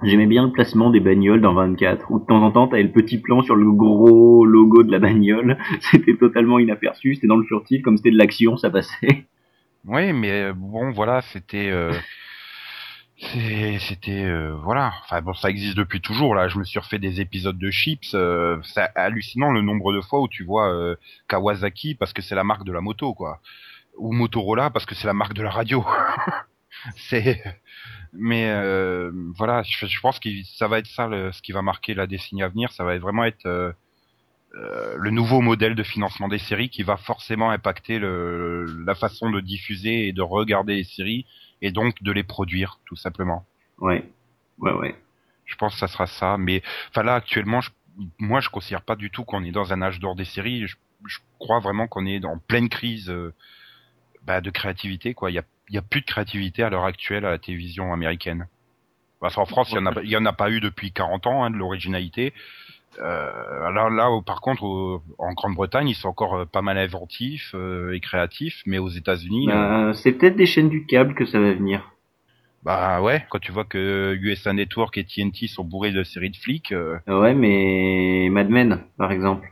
J'aimais bien le placement des bagnoles dans 24, où de temps en temps, t'avais le petit plan sur le gros logo de la bagnole. C'était totalement inaperçu, c'était dans le furtif, comme c'était de l'action, ça passait. Oui, mais euh, bon, voilà, c'était, euh, c'était, euh, voilà. Enfin bon, ça existe depuis toujours. Là, je me suis refait des épisodes de Chips. C'est hallucinant le nombre de fois où tu vois Kawasaki parce que c'est la marque de la moto, quoi, ou Motorola parce que c'est la marque de la radio. c'est, mais euh, voilà, je, je pense que ça va être ça le- ce qui va marquer la décennie à venir. Ça va vraiment être euh, euh, le nouveau modèle de financement des séries qui va forcément impacter le, la façon de diffuser et de regarder les séries et donc de les produire tout simplement. Ouais, ouais, ouais. Je pense que ça sera ça. Mais enfin là actuellement, je, moi je considère pas du tout qu'on est dans un âge d'or des séries. Je, je crois vraiment qu'on est en pleine crise euh, bah, de créativité. Quoi, il y a, il y a plus de créativité à l'heure actuelle à la télévision américaine. Parce qu'en France, il y en y en a pas eu depuis 40 ans hein, de l'originalité. Euh, alors là, au- par contre, au- en Grande-Bretagne, ils sont encore euh, pas mal inventifs euh, et créatifs, mais aux États-Unis, euh, Bah, c'est peut-être des chaînes du câble que ça va venir. bah ouais, quand tu vois que USA Network et TNT sont bourrés de séries de flics, euh, Ouais, mais Mad Men, par exemple.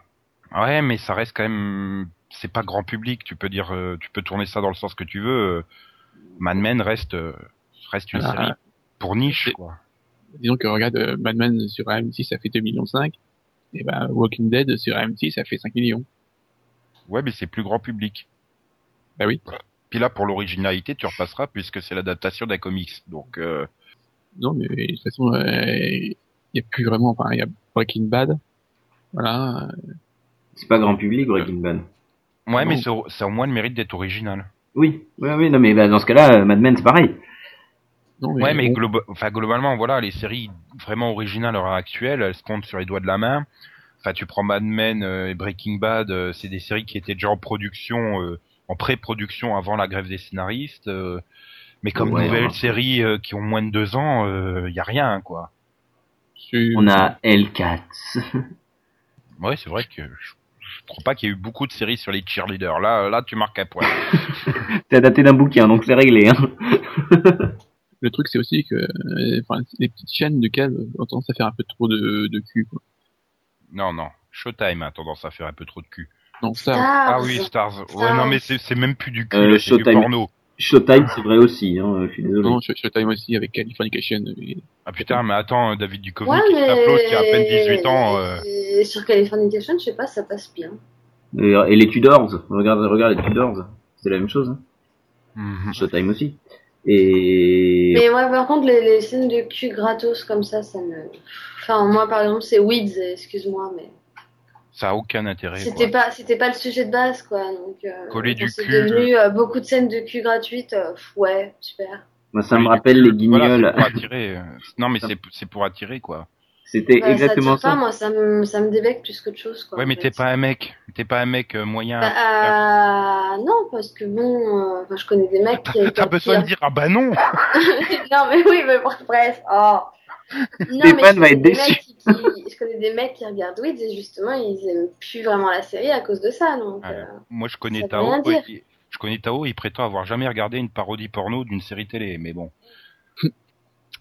ouais, mais ça reste quand même, c'est pas grand public. Tu peux dire, euh, tu peux tourner ça dans le sens que tu veux. Euh, Mad Men reste euh, reste une Ah. série pour niche, quoi. Disons que regarde euh, Mad Men sur AM6 ça fait 2 millions 5 et ben Walking Dead sur AM6 ça fait 5 millions. Ouais, mais c'est plus grand public. Bah oui. Puis là, pour l'originalité, tu repasseras puisque c'est l'adaptation d'un comics. Donc, euh, Non mais de toute façon il y a plus vraiment enfin il y a Breaking Bad. Voilà, euh, C'est pas grand public, Breaking Bad. ouais, Non. mais au- c'est au moins le mérite d'être original. Oui, oui, oui, non, mais bah, dans ce cas-là, euh, Mad Men, c'est pareil. non Ouais, mais globa- enfin, globalement, voilà, les séries vraiment originales à l'heure actuelle, elles se comptent sur les doigts de la main. Enfin, tu prends Mad Men euh, et Breaking Bad, euh, c'est des séries qui étaient déjà en production, euh, en pré-production avant la grève des scénaristes. euh, mais comme Ouais, nouvelles ouais. séries euh, qui ont moins de deux ans, il y a rien, quoi. On a L4. Ouais, c'est vrai que je, je crois pas qu'il y ait eu beaucoup de séries sur les cheerleaders. Là, là, tu marques un point. C'est adapté d'un bouquin, donc c'est réglé. Hein. Le truc c'est aussi que euh, enfin les petites chaînes de câbles ont tendance à faire un peu trop de, de cul quoi. non, non. Showtime a tendance à faire un peu trop de cul. Non ça Stars. Ah oui, Stars. Ouais, non, mais c'est même plus du cul, Euh, c'est du Showtime. porno. Showtime, c'est vrai aussi, hein, je suis désolé. non Sh- Showtime aussi avec Californication et- Ah putain, mais attends, David Duchovny Ouais, qui mais... qui a à peine 18 ans. euh, Sur Californication, je sais pas, ça passe bien. Et, et les Tudors, regarde, regarde les Tudors, c'est la même chose. Hein. mhm. Showtime aussi. Et Mais moi, par contre, les, les scènes de cul gratos comme ça, ça me... Enfin, moi, par exemple, c'est Weeds, excuse-moi, mais... Ça a aucun intérêt. C'était pas, c'était pas le sujet de base, quoi. Donc, euh, Coller du c'est cul. devenu euh, beaucoup de scènes de cul gratuites. euh, pff, ouais, super. moi, ça Oui, me rappelle les Voilà, guignols. c'est pour attirer. euh, Non, mais c'est c'est pour attirer, quoi. C'était Bah, exactement ça. ça. tire Pas, moi, ça me, ça me débecte plus qu'autre chose, quoi. Ouais, mais t'es pas un mec. T'es pas un mec moyen. Bah, euh, non, parce que bon, euh, enfin, je connais des mecs qui. T'as besoin de dire ah bah non. non, mais oui, mais bref. Oh. Non, je va être déçu. Qui- je connais des mecs qui regardent Weeds et justement, ils aiment plus vraiment la série à cause de ça. Donc, euh, Moi, je connais Tao. il- Je connais Tao. Il prétend avoir jamais regardé une parodie porno d'une série télé, mais bon.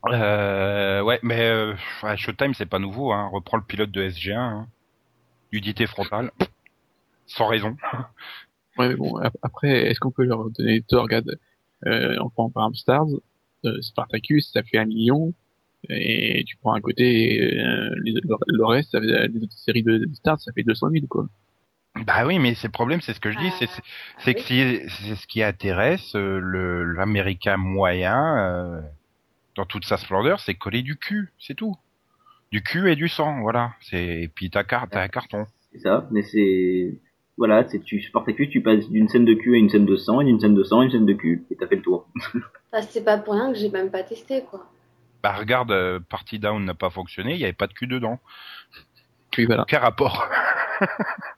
Euh, ouais, mais euh, Showtime, c'est pas nouveau. Hein. Reprends le pilote de SG1, hein. nudité frontale, sans raison. Ouais, mais bon, ap- après, est-ce qu'on peut leur donner tort Regarde, euh, on prend par exemple Stars, euh, Spartacus, ça fait un million, et tu prends à côté euh, les- le, reste, ça fait- les autres séries de, de Stars, ça fait 200 000, quoi. Bah oui, mais c'est le problème, c'est ce que je dis, Ah, c'est c'est que c'est ce qui intéresse euh, le l'américain moyen euh, dans toute sa splendeur, c'est coller du cul, c'est tout. Du cul et du sang, voilà. C'est et puis t'as car- t'as un carton. C'est ça, mais c'est voilà, c'est tu supportes cul, tu passes d'une scène de cul à une scène de sang, et d'une scène de sang à une scène de cul, et t'as fait le tour. bah, c'est pas pour rien que j'ai même pas testé, quoi. Bah regarde, euh, Party Down n'a pas fonctionné, il y avait pas de cul dedans. Puis voilà. Quel rapport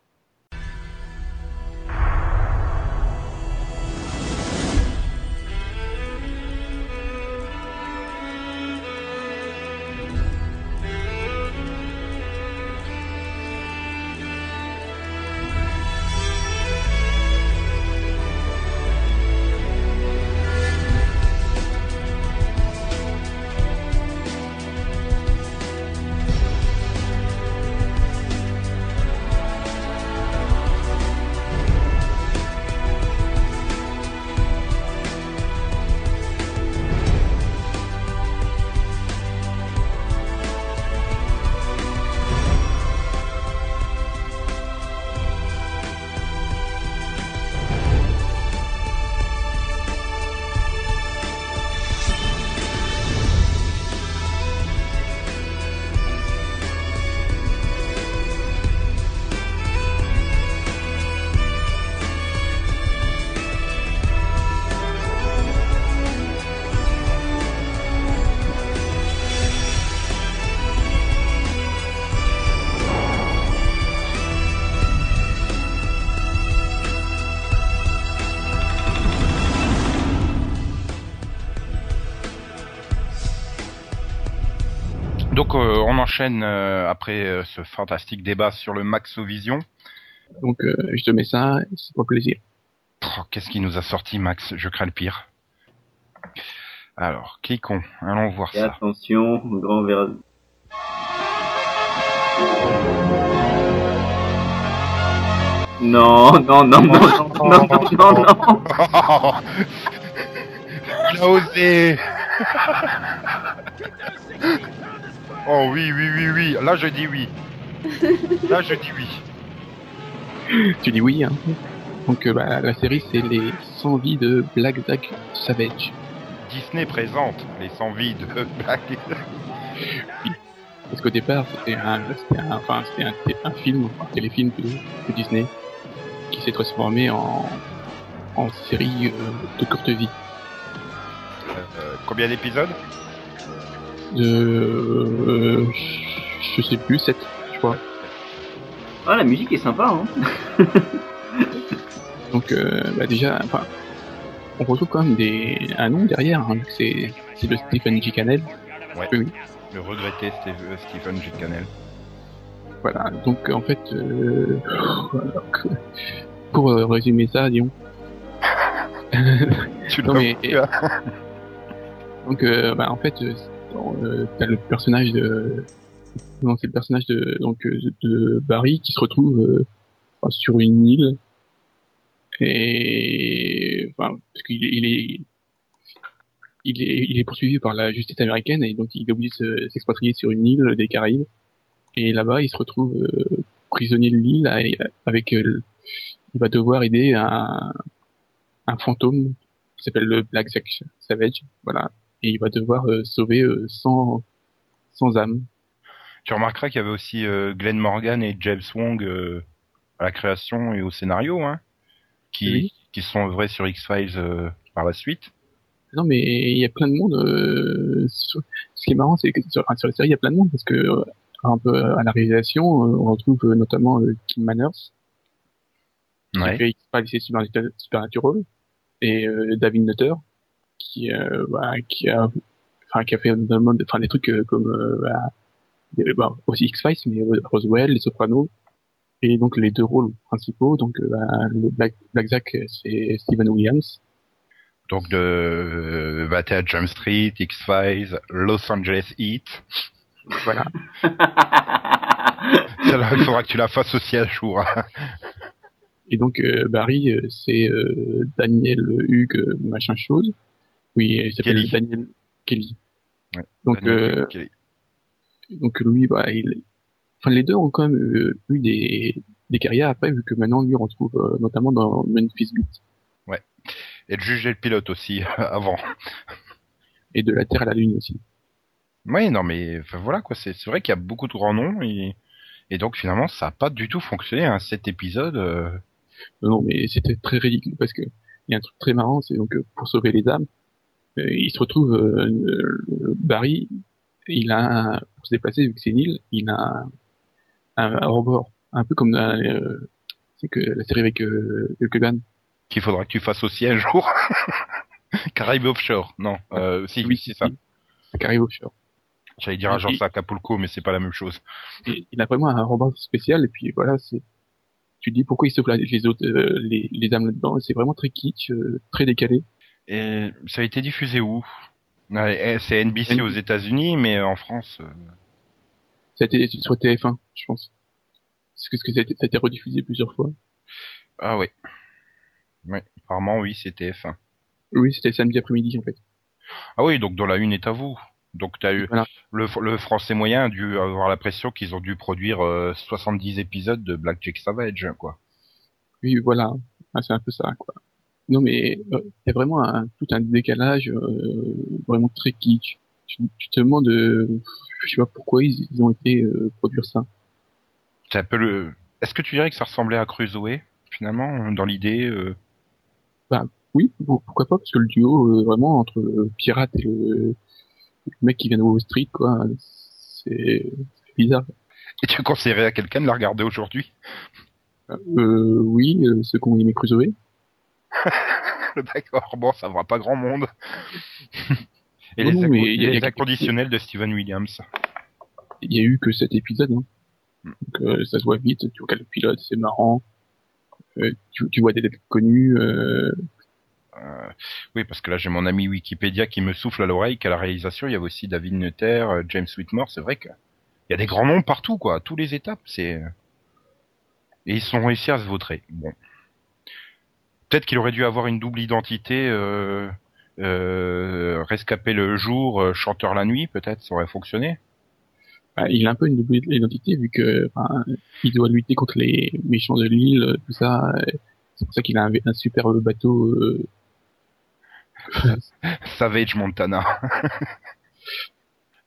donc euh, on enchaîne euh, après euh, ce fantastique débat sur le Maxovision. Donc je te mets ça, c'est pas plaisir. Oh, qu'est-ce qui nous a sorti Max? Je crains le pire. Alors, qui Allons voir Et ça. Attention, grand verre. Non, non, non, non, non, non, non, non. non. Il a osé. Oh oui, oui, oui, oui. Là, je dis oui. Là, je dis oui. Tu dis oui, hein. Donc euh, bah, la série c'est les 100 vies de Black Zack Savage. Disney présente les 100 vies de Black. Parce qu'au départ c'était un, c'était un, enfin, c'était un, un film, un téléfilm de, de Disney qui s'est transformé en, en série euh, de courte vie. Euh, combien d'épisodes? De, euh, je sais plus, 7 je crois. Ah, la musique est sympa, hein. Donc euh, bah déjà, enfin, on retrouve quand même des, un nom derrière, hein, vu que c'est, c'est de Stephen G. Cannell. Ouais. Oui. Le regretté euh, Stephen G. Cannell. Voilà, donc en fait, euh, pour euh, résumer ça, disons. Tu Non, l'as mais- hein donc, euh, bah, en fait, euh, dans, euh, t'as le personnage de, c'est le personnage de, donc, euh, de Barry qui se retrouve euh, sur une île et, enfin, parce qu'il est, il est, il est, il est poursuivi par la justice américaine et donc il est obligé de se- s'expatrier sur une île des Caraïbes. Et là-bas, il se retrouve euh, prisonnier de l'île avec, euh, il va devoir aider un, un fantôme qui s'appelle le Black Zack Savage, voilà. Et il va devoir euh, sauver euh, 100, 100 âmes. Tu remarqueras qu'il y avait aussi euh, Glenn Morgan et James Wong euh, à la création et au scénario, hein, qui, Oui. qui sont œuvrés sur X-Files euh, par la suite. Non, mais il y a plein de monde. euh, sur- Ce qui est marrant, c'est que sur, sur la série, il y a plein de monde parce que euh, un peu à la réalisation, euh, on retrouve euh, notamment euh, Kim Manners, qui Ouais. fait X-Files et Supernatural, et euh, David Nutter, qui, euh, bah, qui a, enfin, qui a fait notamment des, enfin, des trucs euh, comme euh, bah, bah, aussi X-Files, mais Roswell, Les Sopranos, et donc les deux rôles principaux, donc euh, bah, le Black, Black Zack, c'est Steven Williams, Donc de euh, 21 Jump Street, X-Files, Los Angeles Heat. voilà. Celle-là, il faudra que tu la fasses aussi à jour. hein. Et donc euh, Barry, c'est euh, Daniel Hugues machin chose. Oui, il s'appelle Kelly. Daniel Kelly. Ouais, Donc euh, Ok. donc lui, bah, il, enfin les deux ont quand même euh, eu des des carrières après, vu que maintenant lui on retrouve euh, notamment dans Memphis Beat Et de juger le pilote aussi avant. et de la Terre à la Lune aussi. Oui, non, mais enfin, voilà quoi. C'est vrai qu'il y a beaucoup de grands noms et, et donc finalement ça a pas du tout fonctionné. Hein, cet épisode. euh, Non, mais c'était très ridicule parce que il y a un truc très marrant, c'est donc euh, pour sauver les âmes, il se retrouve euh, euh, Barry, il a un- pour se déplacer vu que c'est une île, il a un, un, un rebord, un peu comme euh, c'est que la série avec euh, Hulk qu'il faudra que tu fasses aussi un jour. Caraïbes Offshore. Non, euh, si, oui, c'est ça. arrive offshore. J'allais dire agence à Acapulco, mais c'est pas la même chose. Et il a vraiment un rebord spécial et puis voilà, c'est tu te dis pourquoi il sauve la- les autres euh, les, les âmes là-dedans, c'est vraiment très kitsch, euh, très décalé. Et ça a été diffusé où? Eh, C'est NBC aux États-Unis, mais en France. euh, Ça a été sur TF1, je pense. Parce que, ça a été, ça a été rediffusé plusieurs fois. Ah oui. Oui, apparemment oui, c'était F1. Oui, c'était samedi après-midi en fait. Ah oui, donc dans la une est à vous. Donc t'as eu Voilà. le, le français moyen a dû avoir la pression qu'ils ont dû produire euh, 70 épisodes de Black Jack Savage, quoi. Oui, voilà. Ah, c'est un peu ça, quoi. Non, mais euh, il y a vraiment un, tout un décalage euh, vraiment très kitsch. Tu, tu te demandes, euh, je sais pas pourquoi ils, ils ont été euh, produire ça. C'est un peu le. Est-ce que tu dirais que ça ressemblait à Crusoe finalement dans l'idée euh, Oui, bon, pourquoi pas, parce que le duo, euh, vraiment, entre le pirate et le, le mec qui vient de Wall Street, quoi, c'est c'est bizarre. Et tu conseillerais à quelqu'un de la regarder aujourd'hui? Euh, oui, euh, ceux qui ont aimé Crusoe. D'accord, bon, ça va pas grand monde. Et Non, les, non, mais les a- inconditionnels de Steven Williams. Il y a eu que cet épisode, hein. Donc, euh, ça se voit vite, tu regardes le pilote, c'est marrant. Euh, tu, tu vois des têtes connues, euh, Euh, oui, parce que là j'ai mon ami Wikipédia qui me souffle à l'oreille qu'à la réalisation il y avait aussi David Nutter, euh, James Whitmore. C'est vrai que il y a des grands noms partout, quoi, à tous les étapes. C'est Et ils sont réussi à se vautrer. Bon. Peut-être qu'il aurait dû avoir une double identité, euh, euh, rescapé le jour, euh, chanteur la nuit, peut-être, ça aurait fonctionné. Bah, il a un peu une double identité vu que enfin, il doit lutter contre les méchants de l'île, tout ça. C'est pour ça qu'il a un, un superbe bateau. Euh... Savage Montana.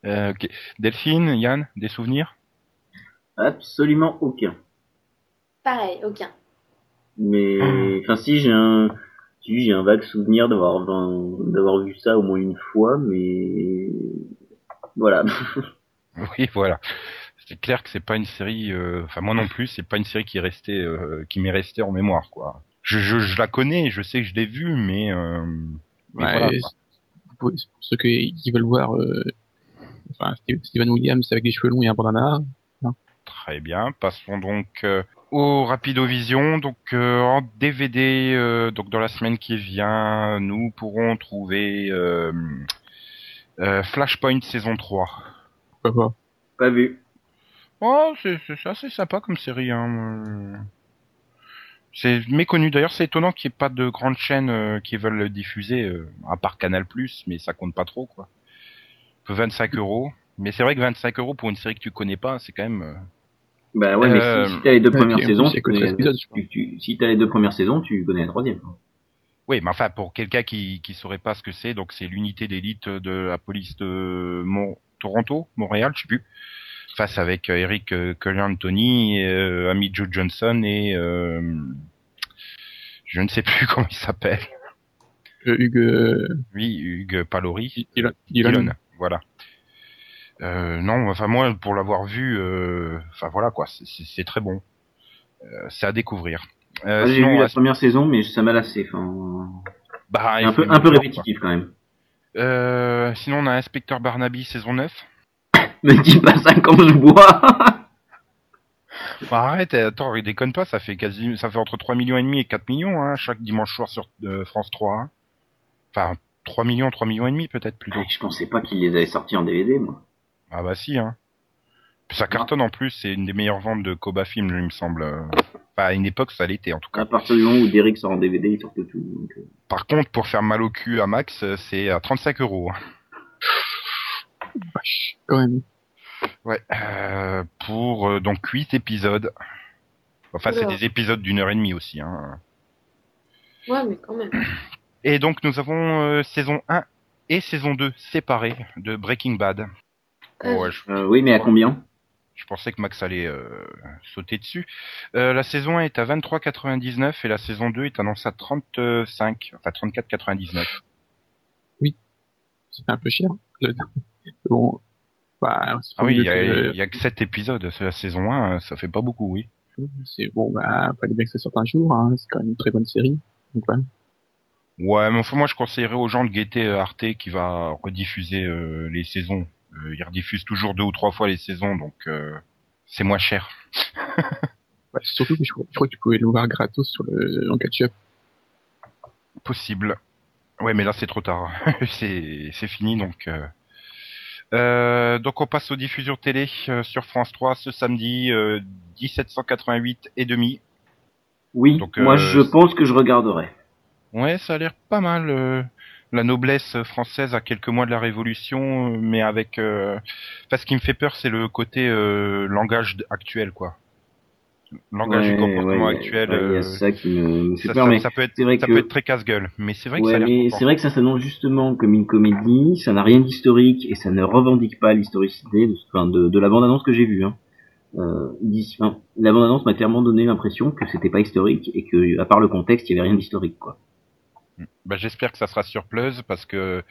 Euh, ok. Delphine, Yann, des souvenirs? Absolument aucun. Pareil, aucun. Mais, enfin, si, j'ai un, si, j'ai un vague souvenir d'avoir, d'avoir vu ça au moins une fois, mais, voilà. Oui, voilà. C'est clair que c'est pas une série, euh, enfin moi non plus, c'est pas une série qui est restée, euh, qui m'est restée en mémoire, quoi. Je, je, je la connais, je sais que je l'ai vue, mais, euh, mais Ouais, voilà, c'est- quoi. pour, pour ceux qui, qui veulent voir, euh, enfin, Steve- Steven Williams avec des cheveux longs et un bandana. Très bien. Passons donc euh, au Rapidovision. Donc euh, en DVD, euh, donc dans la semaine qui vient, nous pourrons trouver euh, euh, Flashpoint saison 3. Pourquoi pas Pas vu. Oh, c'est c'est assez sympa comme série. Hein. C'est méconnu. D'ailleurs, c'est étonnant qu'il n'y ait pas de grandes chaînes euh, qui veulent le diffuser, euh, à part Canal+, mais ça compte pas trop, quoi. 25 euros. Mais c'est vrai que 25 euros pour une série que tu connais pas, c'est quand même... euh, Bah ouais, mais Euh, si, si t'as les deux premières saisons, tu que connais, 13 épisodes, je crois. tu, tu- si t'as les deux premières saisons, tu connais la troisième. Oui, mais enfin, pour quelqu'un qui qui saurait pas ce que c'est, donc c'est l'unité d'élite de la police de Mon- Toronto, Montréal, je sais plus, face avec euh, Eric euh, Anthony, euh, Amy Joe Johnson et euh, je ne sais plus comment il s'appelle. Euh, Hugues, euh, Oui, Hugues Palori. Dylan, Dylan. Dylan, voilà. Euh, non, enfin moi, pour l'avoir vu, euh, enfin voilà quoi, c'est- très bon. Euh, c'est à découvrir. Ah, J'ai vu la première saison, mais ça m'a lassé. Enfin, bah, un peu, un peu répétitif quand même. Euh, sinon, on a Inspecteur Barnaby saison 9. Me dis pas ça quand je bois. Bah, arrête, attends, il déconne pas, ça fait quasi, ça fait entre 3 millions et demi et 4 millions, hein, chaque dimanche soir sur euh, France 3. hein. Enfin, 3 millions, 3 millions et demi peut-être plutôt. je pensais pas qu'ils les avaient sortis en DVD, moi. Ah bah si, hein. Puis ça cartonne en plus, c'est une des meilleures ventes de Koba Film, il me semble. Enfin, à une époque, ça l'était en tout cas. À partir du moment où Derrick sort en DVD, il sort de tout. donc, euh, Par contre, pour faire mal au cul à Max, c'est à 35 euros. Vache, quand même. Ouais, euh, pour euh, donc 8 épisodes. Enfin, c'est des épisodes d'une heure et demie aussi. Hein. Ouais, mais quand même. Et donc, nous avons euh, saison 1 et saison 2 séparées de Breaking Bad. Euh, Ouais, je, euh, oui, mais à combien? je pensais que Max allait euh, sauter dessus. Euh, la saison 1 est à 23,99 et la saison 2 est annoncée à 35, enfin 34,99. C'est un peu cher. Le- Bon, bah, c'est Ah oui, il y, a- que- il y a que 7 épisodes. C'est la saison 1, ça fait pas beaucoup, oui. c'est bon, bah, fallait bien que ça sorte un jour, hein. C'est quand même une très bonne série. Donc. Ouais, mais enfin, moi, je conseillerais aux gens de guetter euh, Arte qui va rediffuser euh, les saisons. Euh, il rediffuse toujours deux ou trois fois les saisons, donc euh, c'est moins cher. Ouais, surtout que je, crois- je crois que tu pouvais le voir gratos sur le, en catch-up. Possible. Ouais, mais là, c'est trop tard. c'est c'est fini, donc... Euh... Euh, donc on passe aux diffusions télé euh, sur France 3 ce samedi euh, 1788 et demi. Oui, Donc, moi euh, je pense que je regarderai. Ouais, ça a l'air pas mal. La noblesse française à quelques mois de la Révolution, mais avec. Euh... Enfin, ce qui me fait peur, c'est le côté euh, langage actuel, quoi. Langage du comportement ouais, actuel. ouais, euh, ça qui me, ça, peur, ça- mais ça peut être, c'est vrai ça que- peut être très casse-gueule, mais c'est vrai que ça c'est vrai que ça s'annonce justement comme une comédie, ça n'a rien d'historique et ça ne revendique pas l'historicité de, enfin, de, de la bande-annonce que j'ai vue. Hein. Euh, enfin, la bande-annonce m'a clairement donné l'impression que c'était pas historique et que, à part le contexte, il y avait rien d'historique, quoi. Bah, j'espère que ça sera sur Plus parce que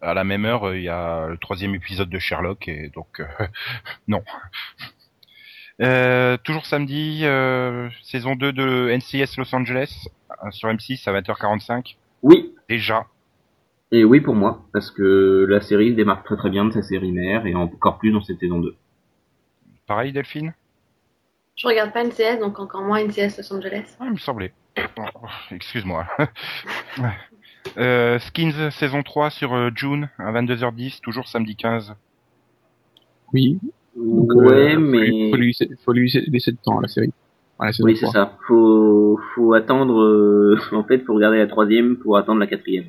à la même heure il y a le troisième épisode de Sherlock et donc euh, non. Euh, toujours samedi, euh, saison 2 de NCS Los Angeles sur M6 à 20h45. Oui, Déjà, et oui pour moi, parce que la série démarque très très bien de sa série mère et encore plus dans cette saison 2. pareil Delphine? Je regarde pas NCS, donc encore moins NCS Los Angeles. Ah, il me semblait. Oh, Excuse-moi. Ouais. euh, Skins saison 3 sur euh, June à 22h10, toujours samedi 15. Oui. Donc, ouais, euh, mais Faut lui, faut lui laisser- faut lui laisser le temps à la série. Oui, c'est 3. ça. Faut, faut attendre. euh, en fait, faut regarder la troisième pour attendre la quatrième.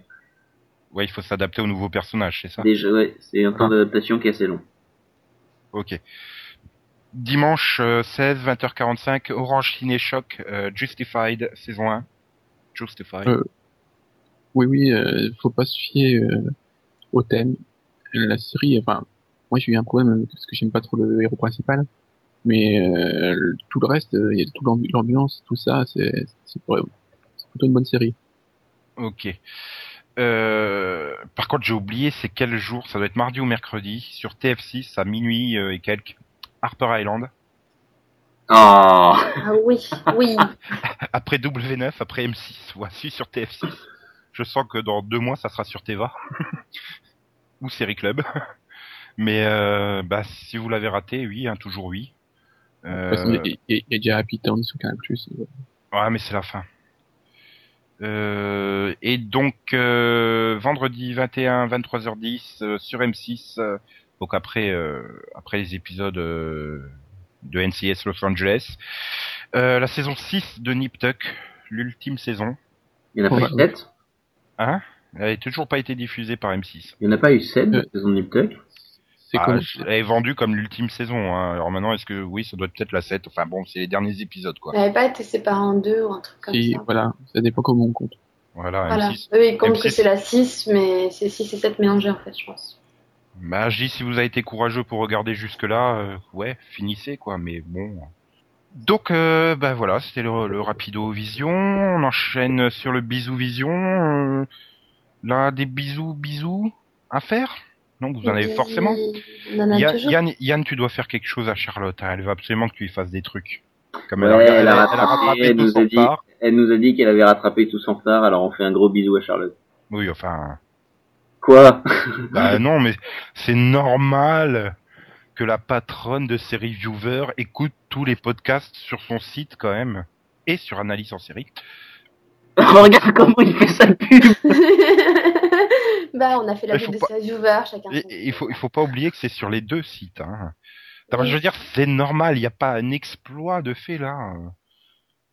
Ouais, il faut s'adapter aux nouveaux personnages, c'est ça? Déjà, ouais, c'est un temps d'adaptation qui est assez long. Ok. Dimanche euh, 16, 20h45, Orange Ciné Choc, euh, Justified, saison 1. Justified. Euh, Oui, oui, euh, faut pas se fier euh, au thème. La série, enfin, moi j'ai eu un problème parce que j'aime pas trop le héros principal, mais euh, tout le reste, euh, il y a toute l'ambi- l'ambiance, tout ça, c'est plutôt une bonne série. Ok. Euh, par contre, j'ai oublié, c'est quel jour? Ça doit être mardi ou mercredi, sur TF6, à minuit euh, et quelques. Harper Island. Ah, Ah oui, oui. Après W9, après M6. Voici sur TF6. Je sens que dans deux mois, ça sera sur Teva. ou Série Club. Mais euh, bah, si vous l'avez raté, oui, hein, toujours oui. De toute façon, Euh, il y, y a déjà Happy Town sur Canal+. Ouais, mais c'est la fin. Euh, et donc euh, vendredi 21 23h10 euh, sur M6 euh, donc après euh, après les épisodes euh, de NCS Los Angeles euh, la saison 6 de Nip Tuck l'ultime saison il n'y en a pas eu sept? hein? Elle n'a toujours pas été diffusée par M6 Il n'y en a pas eu sept de Euh. saison de Nip Tuck? C'est Ah, comme elle est vendue comme l'ultime saison hein. alors maintenant est-ce que oui ça doit être peut-être la 7 enfin bon c'est les derniers épisodes quoi Elle n'avait pas été séparée en deux ou un truc comme si, ça. voilà, ça dépend comment on compte. voilà, Voilà. M6 Eux, ils comptent que M6. c'est la 6, mais c'est 6 et 7 mélangés en fait, je pense. Bah, je dis si vous avez été courageux pour regarder jusque là, ouais, finissez quoi. Mais bon. Donc, euh, bah voilà, c'était le, le rapido vision. On enchaîne sur le bisou vision. Euh, là, des bisous, bisous à faire? Non, vous en avez Et forcément? Yann. Yann, Yann, tu dois faire quelque chose à Charlotte. hein. Elle veut absolument que tu lui fasses des trucs. Comme Ouais, elle, a, elle a a- elle a rattrapé, rattrapé elle tout nous a son dit. part. Elle nous a dit qu'elle avait rattrapé tout son retard, alors on fait un gros bisou à Charlotte. Oui, enfin. Quoi Bah non, mais c'est normal que la patronne de série Viewer écoute tous les podcasts sur son site quand même et sur Analyse en série. Regarde comment il fait sa pub bah, on a fait la Mais pub de pas- sa viewer, chacun. Et- il faut il faut pas oublier que c'est sur les deux sites. Hein. Non, Oui. Je veux dire, c'est normal, il n'y a pas un exploit de fait là.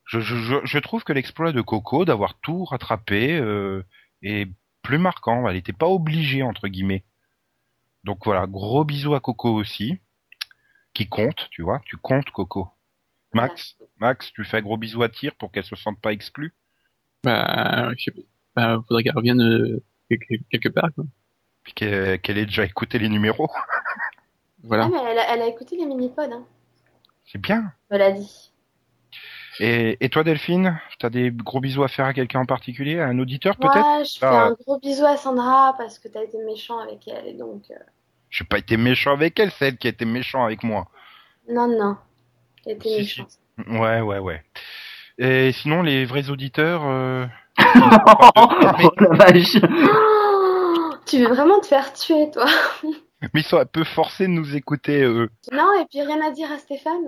Je, je, je, je trouve que l'exploit de Coco d'avoir tout rattrapé euh, est plus marquant. Elle n'était pas obligée entre guillemets. Donc voilà, gros bisous à Coco aussi, qui compte, tu vois, tu comptes Coco. Max, Max, tu fais un gros bisou à Tyr pour qu'elle se sente pas exclue. Bah, je sais pas, bah, faudrait qu'elle revienne euh, quelque, part, quoi. Puis qu'elle ait déjà écouté les numéros. Voilà. Ah, mais elle a, elle a écouté les mini-pods, hein. C'est bien. Elle l'a dit. Et, et toi Delphine, t'as des gros bisous à faire à quelqu'un en particulier, à un auditeur peut-être Moi, je fais Ah. un gros bisou à Sandra parce que t'as été méchant avec elle. Et donc, euh, J'ai pas été méchant avec elle, c'est elle qui a été méchant avec moi. non, non. T'as été Si, méchant. Ouais, ouais, ouais. Et sinon, les vrais auditeurs, euh... Oh la vache Oh, tu veux vraiment te faire tuer, toi? Mais ils sont un peu forcés de nous écouter, eux. Non, et puis rien à dire à Stéphane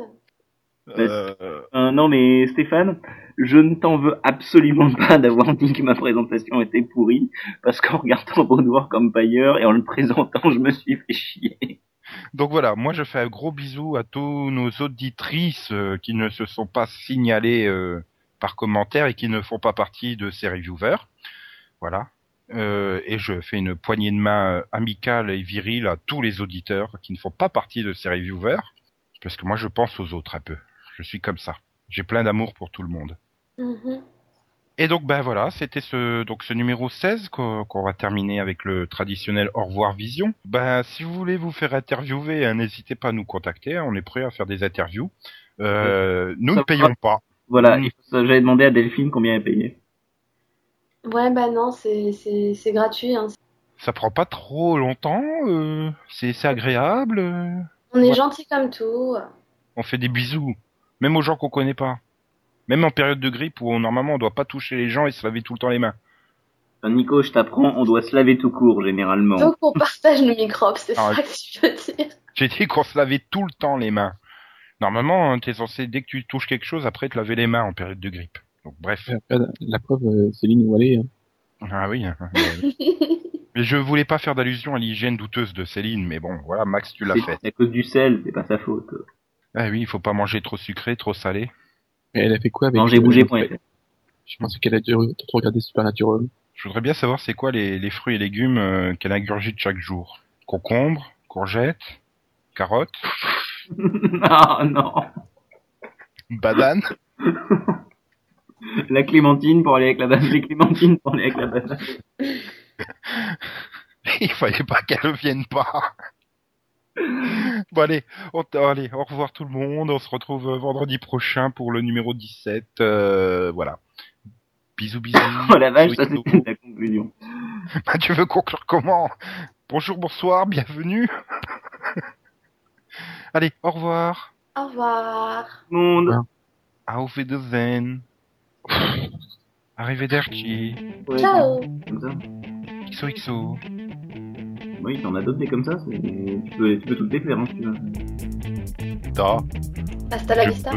Euh, Euh, Non mais Stéphane, je ne t'en veux absolument pas d'avoir dit que ma présentation était pourrie, parce qu'en regardant Renoir comme pailleur et en le présentant, je me suis fait chier. Donc voilà, moi je fais un gros bisou à tous nos auditrices euh, qui ne se sont pas signalées par commentaire et qui ne font pas partie de ces reviewers. Voilà. Et je fais une poignée de main amicale et virile à tous les auditeurs qui ne font pas partie de ces reviewers. Parce que moi je pense aux autres un peu. Je suis comme ça. J'ai plein d'amour pour tout le monde. Mhm. Et donc ben voilà, c'était ce donc ce numéro 16 qu'on qu'on va terminer avec le traditionnel au revoir vision. Ben si vous voulez vous faire interviewer, hein, n'hésitez pas à nous contacter, hein, on est prêt à faire des interviews. Euh, nous Ça ne payons pas. Voilà, Mm. ça, j'avais demandé à Delphine combien elle payait. Ouais, bah non, c'est c'est- c'est gratuit. Hein. Ça prend pas trop longtemps, euh, c'est c'est agréable. euh, On est Ouais. gentil comme tout. on fait des bisous, même aux gens qu'on connaît pas. Même en période de grippe où normalement on doit pas toucher les gens et se laver tout le temps les mains. Nico, je t'apprends, on doit se laver tout court généralement. Donc on partage nos microbes, c'est Ah, ça que tu veux dire? J'ai dit qu'on se lavait tout le temps les mains. Normalement, hein, t'es censé dès que tu touches quelque chose après te laver les mains en période de grippe. Donc bref. Après, la- la preuve, euh, Céline Wallet, hein. Ah oui. hein, mais- je voulais pas faire d'allusion à l'hygiène douteuse de Céline, mais bon, voilà, Max, tu l'as fait. c'est à cause du sel, c'est pas sa faute. Ah oui, il faut pas manger trop sucré, trop salé. Mais elle a fait quoi avec Mangerbouger.fr. Je pense qu'elle a dû regarder Supernatural. Je voudrais bien savoir c'est quoi les, les fruits et légumes euh, qu'elle ingurgite chaque jour? Concombre, courgettes, carottes, Ah non. bananes? La clémentine pour aller avec la banane. Les clémentines pour aller avec la banane. Il fallait pas qu'elle ne vienne pas. Bon allez, on, allez, au revoir tout le monde. On se retrouve euh, vendredi prochain pour le numéro 17. euh, voilà. Bisous bisous. Oh la vache, ça c'était la conclusion. Bah, tu veux conclure comment? Bonjour, bonsoir, bienvenue. allez, au revoir. Au revoir. Monde. Auf Wiedersehen. Arrivederci. Ciao. XOXO. Oui, t'en as d'autres des comme ça. c'est- Tu peux, tu peux toutes les faire, hein, si tu veux. Da. Hasta la vista.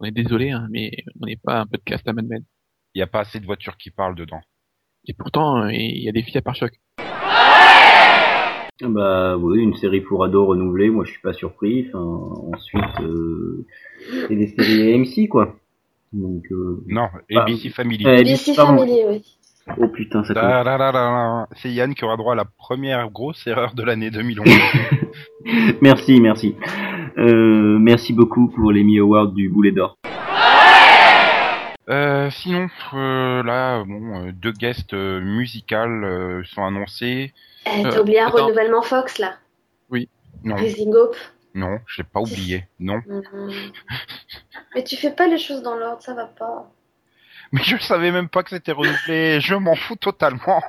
On est désolé, hein, mais on n'est pas un podcast à Mad Men. Il n'y a pas assez de voitures qui parlent dedans. Et pourtant, euh, il y a des filles à pare-choc. Ah Bah oui, une série pour ados renouvelée, moi je suis pas surpris. Enfin, ensuite, euh, c'est des séries AMC quoi. Donc, euh... Non. ABC Family. euh, BC pardon. Family, oui. Oh putain, ça. C'est Yann qui aura droit à la première grosse erreur de l'année 2011. compte. Merci, merci. Euh, merci beaucoup pour les Mi Awards du Boulet d'Or. Euh, sinon, euh, là, bon, euh, deux guests euh, musicales euh, sont annoncés. Eh, Euh, T'as oublié un attends. renouvellement Fox, là? Non, Rising Hope? non, j'ai pas oublié. Non, Mhm. Mais tu fais pas les choses dans l'ordre, ça va pas. mais je savais même pas que c'était renouvelé. Je m'en fous totalement.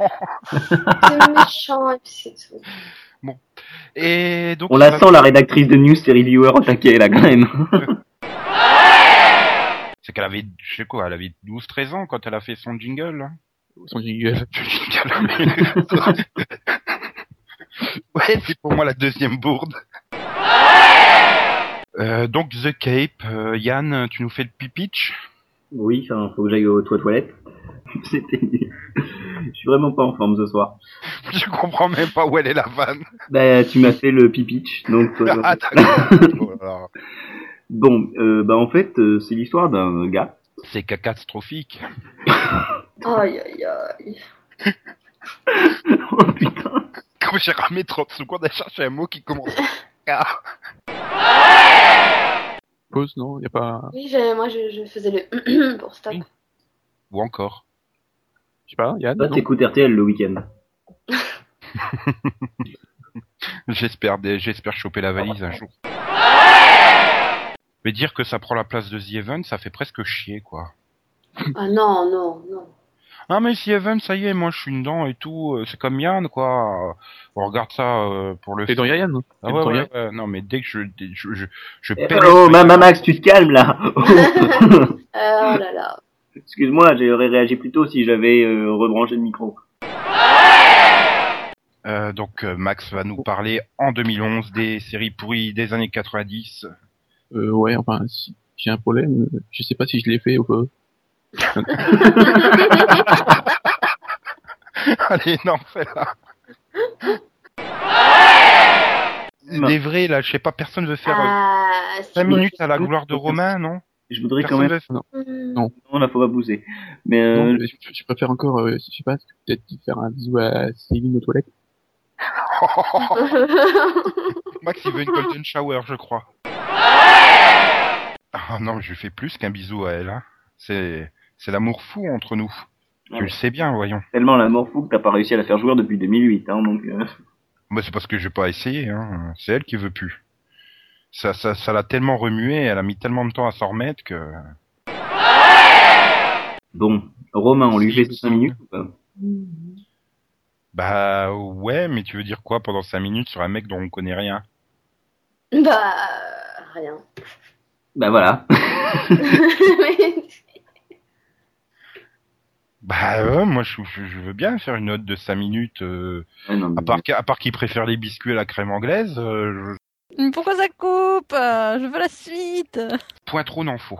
C'est méchant, et puis c'est tout. Et donc, On la va- sent la rédactrice de news, série viewer au taquet là quand même. c'est qu'elle avait, je sais quoi, elle avait 12-13 ans quand elle a fait son jingle. hein. Son jingle. Jingle. ouais, c'est pour moi la deuxième bourde. Euh, donc The Cape, euh, Yann, tu nous fais le pipitch oui, enfin, faut que j'aille aux toilettes. C'était. Je suis vraiment pas en forme ce soir. Je comprends même pas où elle est la vanne. Bah, tu m'as fait le pipitch, donc. toi, Ah d'accord. Bon, euh, bah en fait, euh, c'est l'histoire d'un gars. C'est catastrophique. Aïe, aïe, aïe. oh putain. Comme j'ai ramé 30 secondes à chercher un mot qui commence. Ah. Pause, non? Il y a pas... Oui, moi je, je faisais le pour stop. Oui. Ou encore. Je sais pas, Yann non? t'écoutes RTL le week-end. J'espère, j'espère choper la valise un jour. Mais dire que ça prend la place de The Event, ça fait presque chier, quoi. Ah non, non, non. Ah mais The Event, ça y est, moi je suis dedans et tout, euh, c'est comme Yann, quoi. On regarde ça euh, pour le... T'es dans Yann non Ah T'es ouais, non mais dès que je... je, je, je Eh, Oh, ma, ma- Max, tu te calmes là. Euh, oh là là. Excuse-moi, j'aurais réagi plus tôt si j'avais euh, rebranché le micro. Euh, donc euh, Max va nous parler en 2011 des séries pourries des années 90. Euh, ouais, enfin, si j'ai un problème, euh, je sais pas si je l'ai fait ou pas. Allez, non, fais-la. Des vrais, là, je sais pas, personne veut faire Ah, 5 si. minutes à la gloire de Romain, non Je voudrais quand Personne même. veut... Non. Non, là, faut pas pousser. Mais euh, Non, je, je préfère encore, euh, je sais pas, peut-être faire un bisou à Céline aux toilettes. Max, il veut une golden shower, je crois. Ah non, je lui fais plus qu'un bisou à elle. Hein. C'est, c'est l'amour fou entre nous. Ah Tu le sais bien, voyons. tellement l'amour fou que t'as pas réussi à la faire jouer depuis 2008, hein, donc. euh, Moi, c'est parce que j'ai pas essayé. Hein. C'est elle qui veut plus. Ça, ça, ça l'a tellement remué, elle a mis tellement de temps à s'en remettre que. Bon, Romain, on lui fait 5 minutes ou pas? Bah ouais, mais tu veux dire quoi pendant 5 minutes sur un mec dont on connaît rien? Bah, rien. Bah voilà. Bah ouais, moi je, je, je veux bien faire une note de 5 minutes. euh, Ouais, non, mais- à part, à part qu'il préfère les biscuits à la crème anglaise, euh, je- Pourquoi ça coupe? Euh, Je veux la suite. point trop n'en faut.